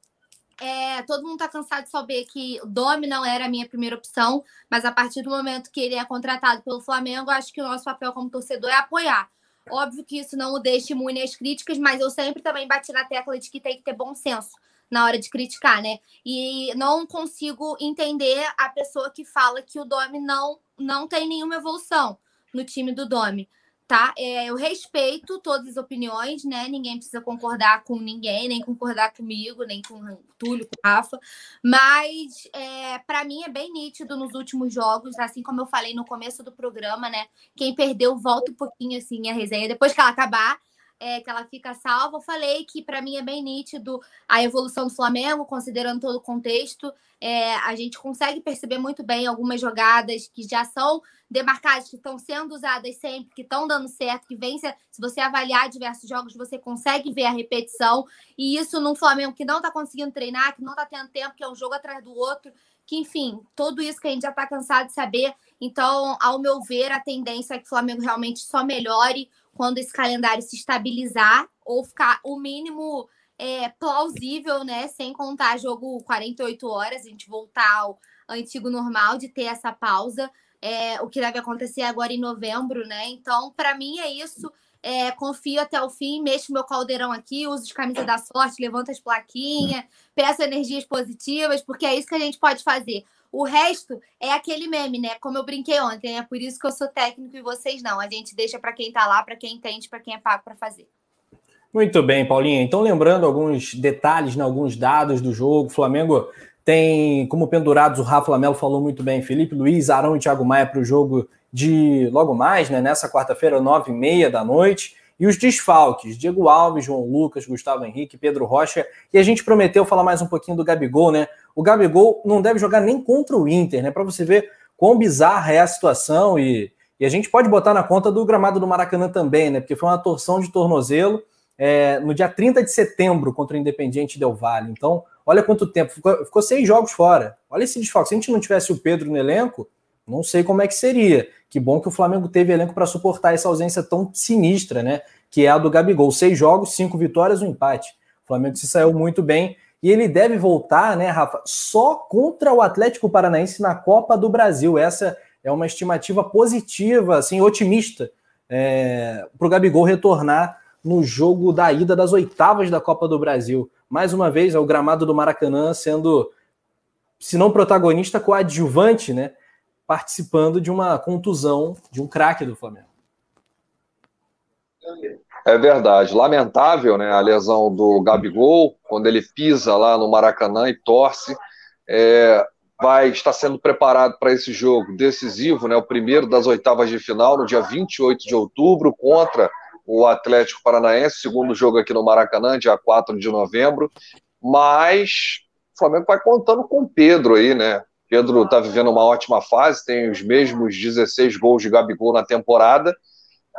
S2: é, todo mundo está cansado de saber que o Domi não era a minha primeira opção, mas a partir do momento que ele é contratado pelo Flamengo, acho que o nosso papel como torcedor é apoiar. Óbvio que isso não o deixa imune às críticas, mas eu sempre também bati na tecla de que tem que ter bom senso na hora de criticar, né? E não consigo entender a pessoa que fala que o Domi não, não tem nenhuma evolução no time do Domi, tá? É, eu respeito todas as opiniões, né? Ninguém precisa concordar com ninguém, nem concordar comigo, nem com o Túlio, com o Rafa. Mas é, para mim é bem nítido nos últimos jogos, assim como eu falei no começo do programa, né? Quem perdeu, volta um pouquinho assim a resenha depois que ela acabar é, que ela fica salva. Eu falei que para mim é bem nítido a evolução do Flamengo, considerando todo o contexto. É, a gente consegue perceber muito bem algumas jogadas que já são demarcadas, que estão sendo usadas sempre, que estão dando certo, que vem. Se você avaliar diversos jogos, você consegue ver a repetição. E isso num Flamengo que não está conseguindo treinar, que não está tendo tempo, que é um jogo atrás do outro. Que, enfim, tudo isso que a gente já está cansado de saber. Então, ao meu ver, a tendência é que o Flamengo realmente só melhore quando esse calendário se estabilizar ou ficar o mínimo é, plausível, né? Sem contar jogo 48 horas, a gente voltar ao antigo normal de ter essa pausa. É, o que deve acontecer agora em novembro, né? Então, para mim é isso. é, confio até o fim, mexo meu caldeirão aqui, uso de camisa da sorte, levanto as plaquinhas, peço energias positivas, porque é isso que a gente pode fazer. O resto é aquele meme, né? Como eu brinquei ontem, é por isso que eu sou técnico e vocês não. A gente deixa para quem tá lá, para quem entende, para quem é pago para fazer.
S1: Muito bem, Paulinha. Então, lembrando alguns detalhes, né, alguns dados do jogo, Flamengo tem como pendurados, o Rafa Lamelo falou muito bem, Felipe Luiz, Arão e Thiago Maia para o jogo de logo mais, né, nessa quarta-feira, nove e meia da noite. E os desfalques, Diego Alves, João Lucas, Gustavo Henrique, Pedro Rocha. E a gente prometeu falar mais um pouquinho do Gabigol, né? O Gabigol não deve jogar nem contra o Inter, né? Para você ver quão bizarra é a situação. E, e a gente pode botar na conta do gramado do Maracanã também, né? Porque foi uma torção de tornozelo é, no dia 30 de setembro contra o Independiente Del Valle. Então, olha quanto tempo. Ficou, ficou seis jogos fora. Olha esse desfalque. Se a gente não tivesse o Pedro no elenco, não sei como é que seria. Que bom que o Flamengo teve elenco para suportar essa ausência tão sinistra, né? Que é a do Gabigol. Seis jogos, cinco vitórias, um empate. O Flamengo se saiu muito bem. E ele deve voltar, né, Rafa, só contra o Atlético Paranaense na Copa do Brasil. Essa é uma estimativa positiva, assim, otimista, é, para o Gabigol retornar no jogo da ida das oitavas da Copa do Brasil. Mais uma vez, é o gramado do Maracanã sendo, se não protagonista, coadjuvante, né? participando de uma contusão de um craque do Flamengo.
S4: É verdade. Lamentável né, a lesão do Gabigol, quando ele pisa lá no Maracanã e torce. É, vai estar sendo preparado para esse jogo decisivo, né, o primeiro das oitavas de final, no dia 28 de outubro, contra o Atlético Paranaense, segundo jogo aqui no Maracanã, dia 4 de novembro. Mas o Flamengo vai contando com o Pedro aí, né? Pedro está vivendo uma ótima fase, tem os mesmos 16 gols de Gabigol na temporada.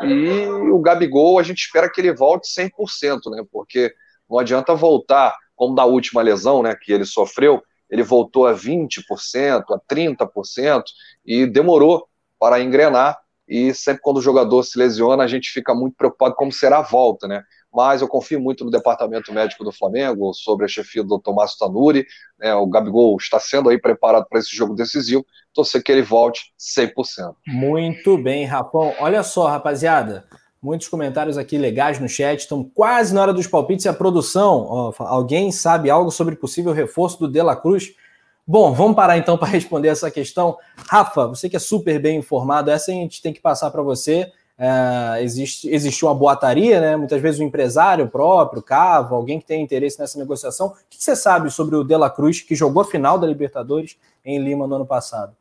S4: E o Gabigol, a gente espera que ele volte 100%, né? Porque não adianta voltar, como da última lesão, né, que ele sofreu, ele voltou a 20%, a 30% e demorou para engrenar. E sempre quando o jogador se lesiona, a gente fica muito preocupado como será a volta, né? Mas eu confio muito no departamento médico do Flamengo, sobre a chefia do Tomás Tanuri. Né, o Gabigol está sendo aí preparado para esse jogo decisivo. Torcer que ele volte 100%.
S1: Muito bem, Rapão. Olha só, rapaziada. Muitos comentários aqui legais no chat. Estão quase na hora dos palpites e a produção. Ó, alguém sabe algo sobre possível reforço do De La Cruz? Bom, vamos parar então *laughs* para responder essa questão. Rafa, você que é super bem informado, essa a gente tem que passar para você. É, existe, existe uma boataria, né? Muitas vezes o empresário próprio, Cavo, alguém que tem interesse nessa negociação. O que você sabe sobre o De La Cruz, que jogou a final da Libertadores em Lima no ano passado?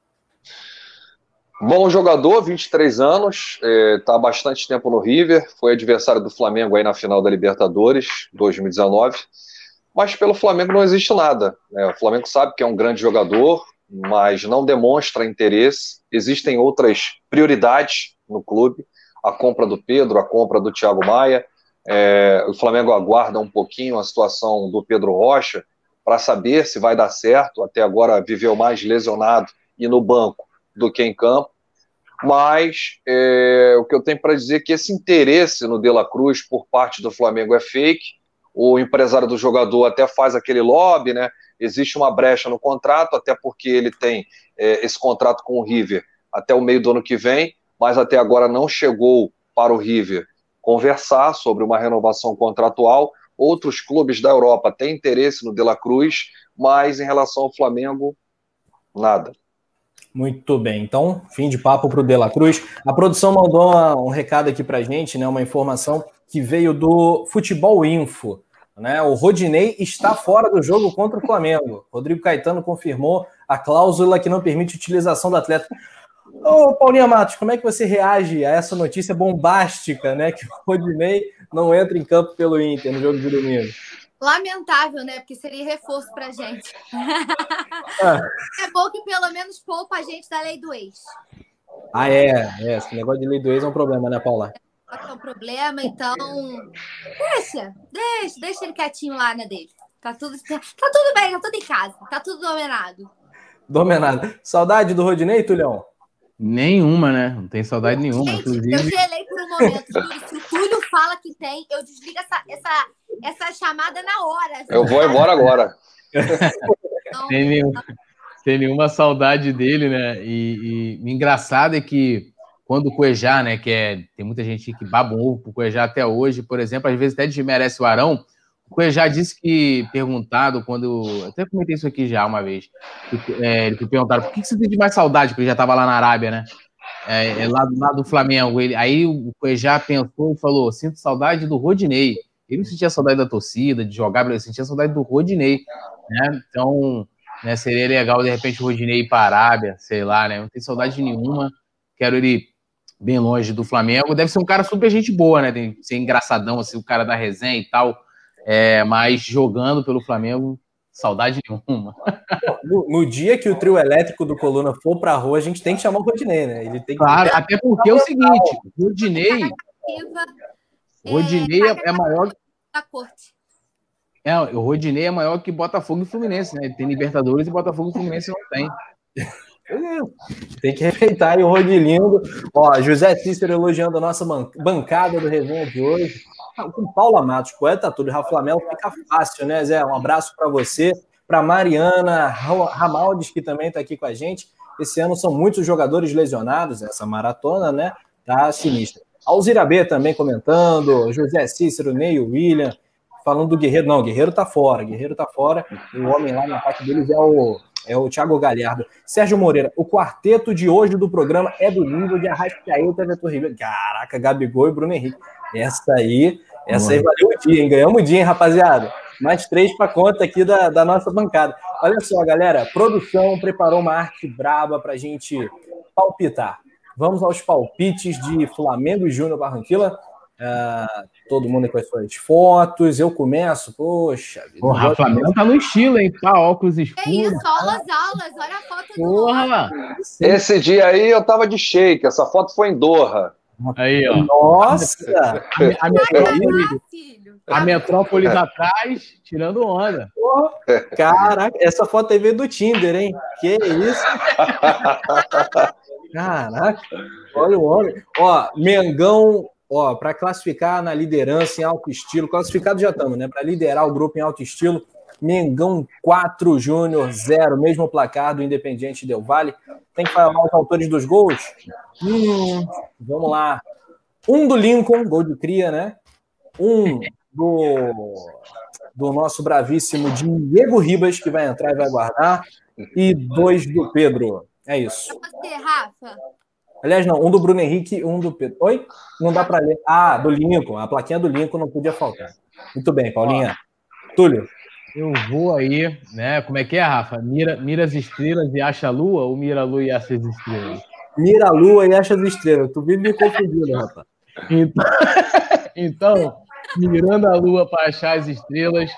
S4: Bom jogador, 23 anos, está é, tá há bastante tempo no River, foi adversário do Flamengo aí na final da Libertadores 2019. Mas pelo Flamengo não existe nada. Né? O Flamengo sabe que é um grande jogador, mas não demonstra interesse. Existem outras prioridades no clube a compra do Pedro, a compra do Thiago Maia. É, o Flamengo aguarda um pouquinho a situação do Pedro Rocha para saber se vai dar certo. Até agora viveu mais lesionado e no banco do que em campo. Mas é, o que eu tenho para dizer é que esse interesse no De La Cruz por parte do Flamengo é fake. O empresário do jogador até faz aquele lobby, né? Existe uma brecha no contrato, até porque ele tem é, esse contrato com o River até o meio do ano que vem mas até agora não chegou para o River conversar sobre uma renovação contratual. Outros clubes da Europa têm interesse no De La Cruz, mas em relação ao Flamengo, nada.
S1: Muito bem, então, fim de papo para o De La Cruz. A produção mandou um recado aqui para gente, né, uma informação que veio do Futebol Info. Né? O Rodinei está fora do jogo contra o Flamengo. Rodrigo Caetano confirmou a cláusula que não permite utilização do atleta. Ô, Paulinha Matos, como é que você reage a essa notícia bombástica, né? Que o Rodinei não entra em campo pelo Inter no jogo de domingo?
S2: Lamentável, né? Porque seria reforço pra gente. Ah. É bom que pelo menos poupa a gente da lei do ex.
S1: Ah, é. é. Esse negócio de lei do ex é um problema, né, Paula?
S2: É um problema, então. Deixa, deixa, deixa ele quietinho lá na né, dele. Tá tudo, tá, tá tudo bem, tá tudo em casa, tá tudo dominado.
S1: Dominado. Saudade do Rodinei, Tulhão?
S3: Nenhuma, né? Não tem saudade nenhuma.
S2: Gente, inclusive. Eu gelei por um momento. Se o Túlio fala que tem, eu desligo essa, essa, essa chamada na hora.
S4: Eu vou embora agora.
S3: Então, tem, nenhum, tem nenhuma saudade dele, né? E, e engraçado é que quando o Cuejá, né, que é, tem muita gente que baba um ovo pro Cuejá até hoje, por exemplo, às vezes até desmerece o Arão, o Cuejá disse que, perguntado, quando, até comentei isso aqui já uma vez, que, é, ele perguntaram, por que você tem de mais saudade, porque ele já estava lá na Arábia, né, é, é lá, lá do Flamengo, ele, aí o Cuejá pensou e falou, sinto saudade do Rodinei, ele não sentia saudade da torcida, de jogar, ele sentia saudade do Rodinei, né, então, né, seria legal, de repente, o Rodinei ir para a Arábia, sei lá, né, não tem saudade nenhuma, quero ele bem longe do Flamengo. Deve ser um cara super gente boa, né? Tem ser engraçadão, assim, o cara da resenha e tal. É, mas jogando pelo Flamengo, saudade nenhuma.
S1: No, no, dia que o trio elétrico do Coluna for pra rua, a gente tem que chamar o Rodinei, né? Ele tem que...
S3: Claro, até porque é o seguinte, Rodinei. Rodinei é, é maior. Da corte. É, o Rodinei é maior que Botafogo e Fluminense, né? Ele tem Libertadores e Botafogo e Fluminense não tem.
S1: Tem que respeitar aí o Rodilindo. Ó, José Cícero elogiando a nossa bancada do resenha de hoje. Ah, com Paula Matos, poeta tudo, Rafa Flamel, fica fácil, né, Zé? Um abraço para você, para Mariana Ramaldes, que também está aqui com a gente. Esse ano são muitos jogadores lesionados, essa maratona, né? Tá sinistra. Alzira B também comentando, José Cícero, Ney William, falando do Guerreiro. Não, Guerreiro tá fora, Guerreiro tá fora. O homem lá na parte deles é o é o Thiago Galhardo. Sérgio Moreira, o quarteto de hoje do programa é do nível de Arrascaeta, Vitor Ribeiro. Caraca, Gabigol e Bruno Henrique. Essa aí, essa aí valeu o dia, hein? Ganhamos o dia, hein, rapaziada? Mais três para conta aqui da, da nossa bancada. Olha só, galera, produção preparou uma arte braba para gente palpitar. Vamos aos palpites de Flamengo e Júnior Barranquilla. Uh, todo mundo com as suas fotos. Eu começo, poxa.
S3: O Rafa Flamengo tá no estilo, hein? Tá, óculos escuros. É
S2: isso, aulas, aulas. Olha a foto Porra.
S4: do Esse dia aí eu tava de shake. Essa foto foi em Doha.
S3: Aí, ó.
S1: Nossa!
S3: A, a metrópole, a metrópole atrás, tirando onda.
S1: caraca, essa foto aí veio do Tinder, hein? Que isso? *laughs* Caraca, olha o homem. Ó, Mengão ó, para classificar na liderança em alto estilo, classificado já estamos, né? Para liderar o grupo em alto estilo, Mengão 4, Júnior 0, mesmo placar do Independiente Del Vale. Tem que falar os autores dos gols? Hum, vamos lá. Um do Lincoln, gol de cria, né? Um do, do nosso bravíssimo Diego Ribas, que vai entrar e vai guardar. E dois do Pedro. É isso. Você, Rafa. Aliás, não, um do Bruno Henrique um do Pedro. Oi? Não dá para ler. Ah, do Lincoln. A plaquinha do Lincoln não podia faltar. Muito bem, Paulinha. Túlio.
S3: Eu vou aí, né? Como é que é, Rafa? Mira, mira as estrelas e acha a lua ou mira a lua e acha as estrelas?
S1: Mira a lua e acha as estrelas. Tu vive me confundindo, Rafa.
S3: Então, *laughs* então, mirando a lua para achar as estrelas.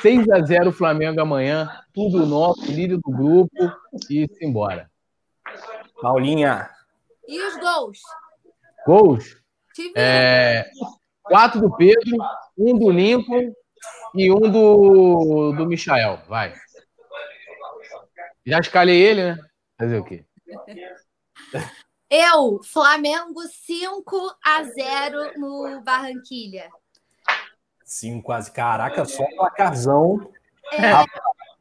S3: 6 a 0 Flamengo amanhã. Tudo nosso, líder do grupo e embora.
S1: Paulinha.
S2: E os gols?
S3: Gols? É, quatro do Pedro, um do Lincoln e um do, do Michael. Vai. Já escalei ele, né? Fazer o quê?
S2: Eu, Flamengo 5 a 0 no Barranquilha.
S1: 5 quase. Caraca, só um placarzão. É.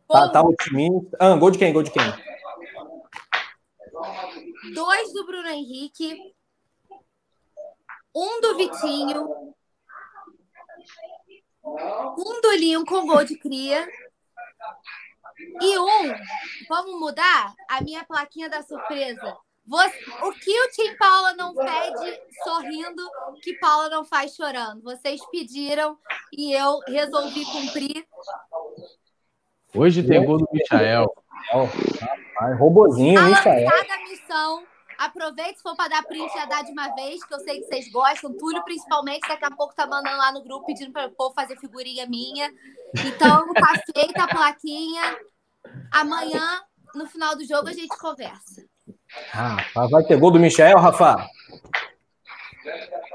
S1: Tá, tá otimista. Ah, gol de quem? Gol de quem?
S2: Dois do Bruno Henrique, um do Vitinho, um do Lincolm, gol de cria, e um, vamos mudar a minha plaquinha da surpresa. Você, o que o Tim Paula não pede sorrindo, que Paula não faz chorando. Vocês pediram e eu resolvi cumprir.
S3: Hoje tem gol do Michael.
S1: Ai, robozinho, hein,
S2: Cada missão. Aproveite se for para dar print já dá de uma vez, que eu sei que vocês gostam. Túlio, principalmente, daqui a pouco tá mandando lá no grupo pedindo para o povo fazer figurinha minha. Então, tá *laughs* feita a plaquinha. Amanhã, no final do jogo, a gente conversa.
S1: Ah, vai ter gol do Michel, Rafa?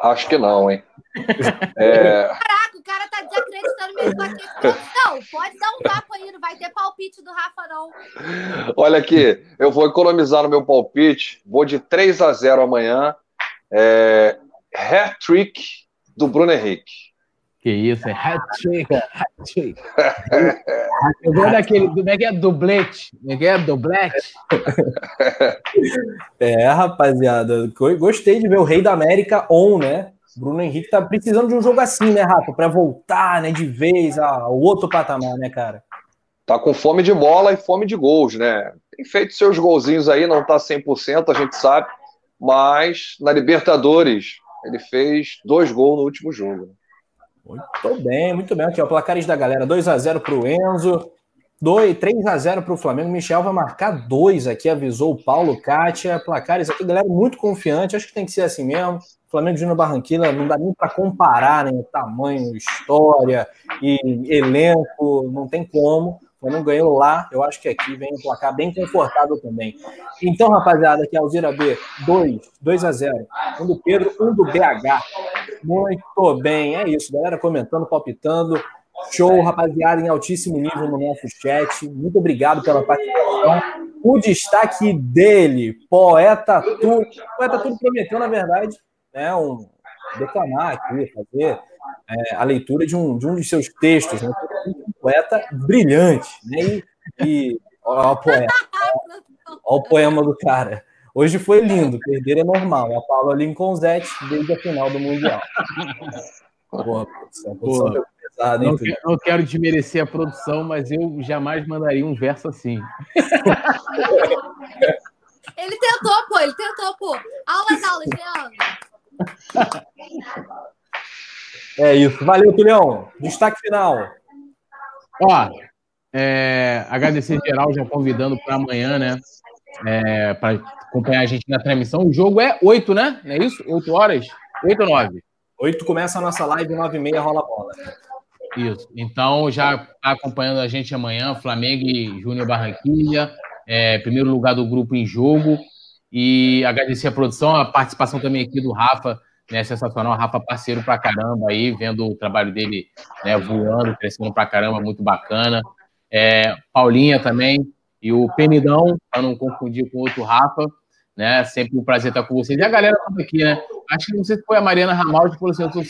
S4: Acho que não, hein? *laughs*
S2: É... Caraca, mesmo aqui. Não, pode dar um papo aí, não vai ter palpite do Rafa, não.
S4: Olha aqui, eu vou economizar no meu palpite, vou de 3 a 0 amanhã. É... Hat-trick do Bruno Henrique.
S3: Que isso, é hat-trick, hat-trick. *laughs* Eu vou daquele, como é que é? Dublete. Como é que é? Dublete. *laughs*
S1: É, rapaziada, gostei de ver o Rei da América on, né? Bruno Henrique tá precisando de um jogo assim, né, Rafa? Para voltar, né, de vez ao outro patamar, né, cara?
S4: Tá com fome de bola e fome de gols, né? Tem feito seus golzinhos aí, não tá 100%, a gente sabe, mas na Libertadores ele fez dois gols no último jogo.
S1: Muito bem, muito bem. Aqui, ó, placares da galera: 2x0 para o Enzo, 2, 3x0 para o Flamengo. Michel vai marcar 2 aqui, avisou o Paulo Kátia. Placares aqui, galera, muito confiante. Acho que tem que ser assim mesmo. Flamengo Júnior Barranquilla não dá nem para comparar, né? Tamanho, história e elenco, não tem como. O Flamengo ganhou lá, eu acho que aqui vem um placar bem confortável também. Então, rapaziada, aqui Alzira B, 2, 2 a 0. Um do Pedro, um do BH. Muito bem, é isso, galera comentando, palpitando. Show, rapaziada, em altíssimo nível no nosso chat. Muito obrigado pela participação. O destaque dele, Poeta Tudo. Poeta Tudo prometeu, na verdade, né, um, declamar aqui, fazer é, a leitura de um, de um de seus textos, né, um poeta brilhante, né, e, e ó, o poeta, ó, o poema do cara. Hoje foi lindo, perder é normal. A Paula Lincolnzete desde a final do Mundial.
S3: Porra, produção, pesada, não, quero, não quero desmerecer a produção, mas eu jamais mandaria um verso assim.
S2: Ele tentou, pô, ele tentou, pô. Aulas, aulas, Leandro.
S1: É isso. Valeu, Tulião. Destaque final.
S3: Ó, é, agradecer geral já convidando para amanhã, né? É, para acompanhar a gente na transmissão. O jogo é 8, né? Não é isso? 8 horas? 8 ou 9?
S1: 8 começa a nossa live, 9 e meia rola a bola.
S3: Isso. Então, já está acompanhando a gente amanhã, Flamengo e Júnior Barranquilla, é, primeiro lugar do grupo em jogo. E agradecer a produção, a participação também aqui do Rafa, né, sensacional, Rafa parceiro pra caramba aí, vendo o trabalho dele né, voando, crescendo pra caramba, muito bacana. É, Paulinha também, e o Penidão, para não confundir com outro Rafa, né, sempre um prazer estar com vocês. E a galera toda aqui, né, acho que não sei se foi a Mariana Ramalho que falou assim, eu sou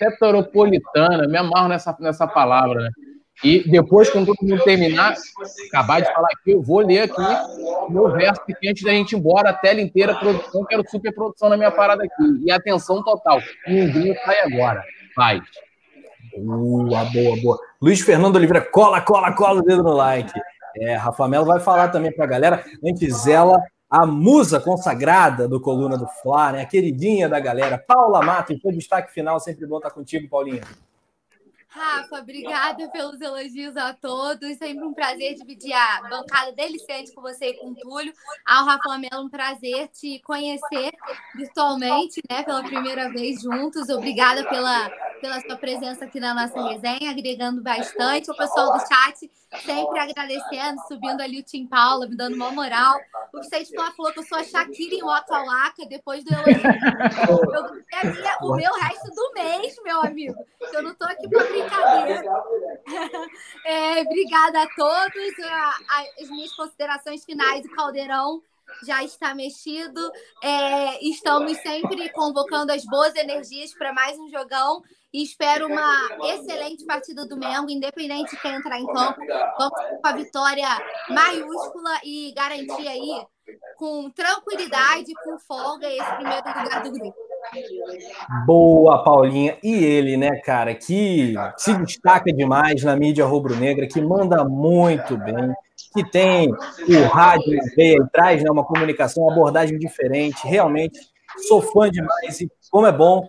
S3: heteropolitana, me amarro nessa, nessa palavra, né, e depois, quando todo mundo terminar, acabar de falar aqui, eu vou ler aqui meu verso aqui antes da gente ir embora, a tela inteira, produção, quero super produção na minha parada aqui. E atenção total. Ninguém sai agora. Vai.
S1: Boa, boa, boa. Luiz Fernando Oliveira, cola, cola, cola o dedo no like. É, Rafa Melo vai falar também pra galera. Antes ela, a musa consagrada do Coluna do Fla, né? A queridinha da galera. Paula Mato, seu destaque final, sempre bom estar contigo, Paulinha.
S2: Rafa, obrigada pelos elogios a todos. Sempre um prazer dividir a bancada delicente com você e com o Túlio. Ao Rafa Melo, um prazer te conhecer virtualmente, né, pela primeira vez juntos. Obrigada pela, pela sua presença aqui na nossa resenha, agregando bastante. O pessoal do chat sempre agradecendo, subindo ali o Tim Paula, me dando uma moral. O Vicente Flá falou que eu sou a Shakira em Waka depois do elogio. Eu minha, o meu resto do mês, meu amigo. Eu não tô aqui para brincadeira. *laughs* É, obrigada a todos. as minhas considerações finais do Caldeirão já está mexido. É, estamos sempre convocando as boas energias para mais um jogão e espero uma excelente partida do Mengo, independente de quem entrar em campo. Vamos com a vitória maiúscula e garantir aí com tranquilidade, com folga, esse primeiro lugar do grupo.
S1: Boa, Paulinha. E ele, né, cara, que se destaca demais na mídia rubro-negra, que manda muito bem, que tem o rádio veio atrás, né, uma comunicação, uma abordagem diferente. Realmente, sou fã demais e como é bom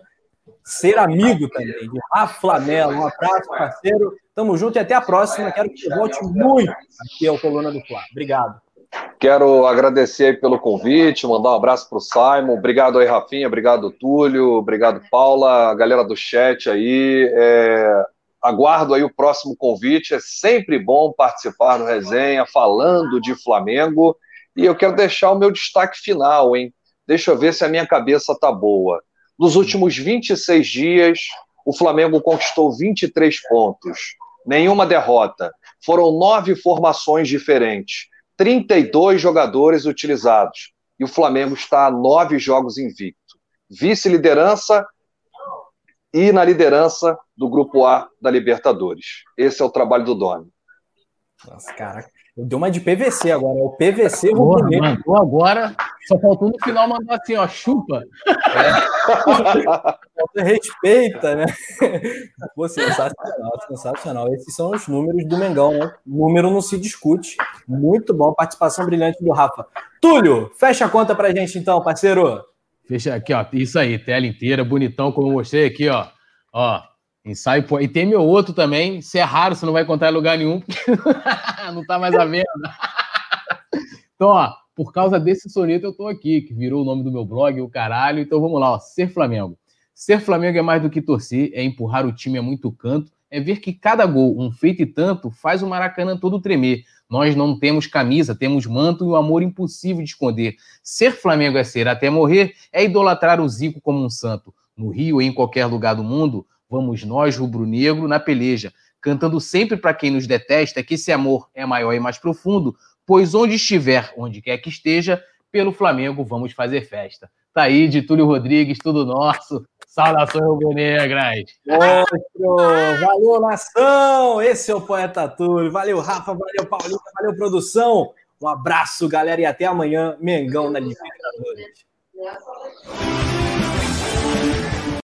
S1: ser amigo também de Rafa Flamelo. Um abraço, parceiro. Tamo junto e até a próxima. Quero que você volte muito aqui ao Coluna do Fla. Obrigado.
S4: Quero agradecer pelo convite, mandar um abraço para o Simon. Obrigado aí, Rafinha. Obrigado, Túlio. Obrigado, Paula. A galera do chat aí. É... Aguardo aí o próximo convite. É sempre bom participar no resenha, falando de Flamengo. E eu quero deixar o meu destaque final, hein? Deixa eu ver se a minha cabeça tá boa. Nos últimos 26 dias, o Flamengo conquistou 23 pontos, nenhuma derrota. Foram nove formações diferentes, 32 jogadores utilizados. E o Flamengo está a nove jogos invicto. Vice-liderança e na liderança do Grupo A da Libertadores. Esse é o trabalho do Domi.
S1: Nossa, cara, deu uma de PVC agora. É o PVC
S3: Porra, mandou agora. Só faltou no final mandar assim, ó, chupa.
S1: É. Respeita, né? Pô, sensacional, sensacional. Esses são os números do Mengão, né? número não se discute. Muito bom. Participação brilhante do Rafa. Túlio, fecha a conta pra gente então, parceiro.
S3: Fecha aqui, ó. Isso aí, tela inteira, bonitão, como eu mostrei aqui, ó. Ó, Ensaio. E tem meu outro também. Se é raro, você não vai encontrar em lugar nenhum, porque *laughs* não tá mais à venda. então, ó, por causa desse soneto eu tô aqui, que virou o nome do meu blog, o caralho. Então vamos lá, ó. Ser Flamengo. Ser Flamengo é mais do que torcer, é empurrar o time a muito canto, é ver que cada gol, um feito e tanto, faz o Maracanã todo tremer. Nós não temos camisa, temos manto e um amor impossível de esconder. Ser Flamengo é ser até morrer, é idolatrar o Zico como um santo. No Rio ou em qualquer lugar do mundo, Vamos nós, rubro-negro, na peleja, cantando sempre para quem nos detesta que esse amor é maior e mais profundo, pois onde estiver, onde quer que esteja, pelo Flamengo vamos fazer festa. Tá aí de Túlio Rodrigues, tudo nosso. Saudações rubro-negras.
S1: Valeu, nação! Esse é o Poeta Túlio. Valeu, Rafa. Valeu, Paulinho. Valeu, produção. Um abraço, galera, e até amanhã. Mengão na Libertadores.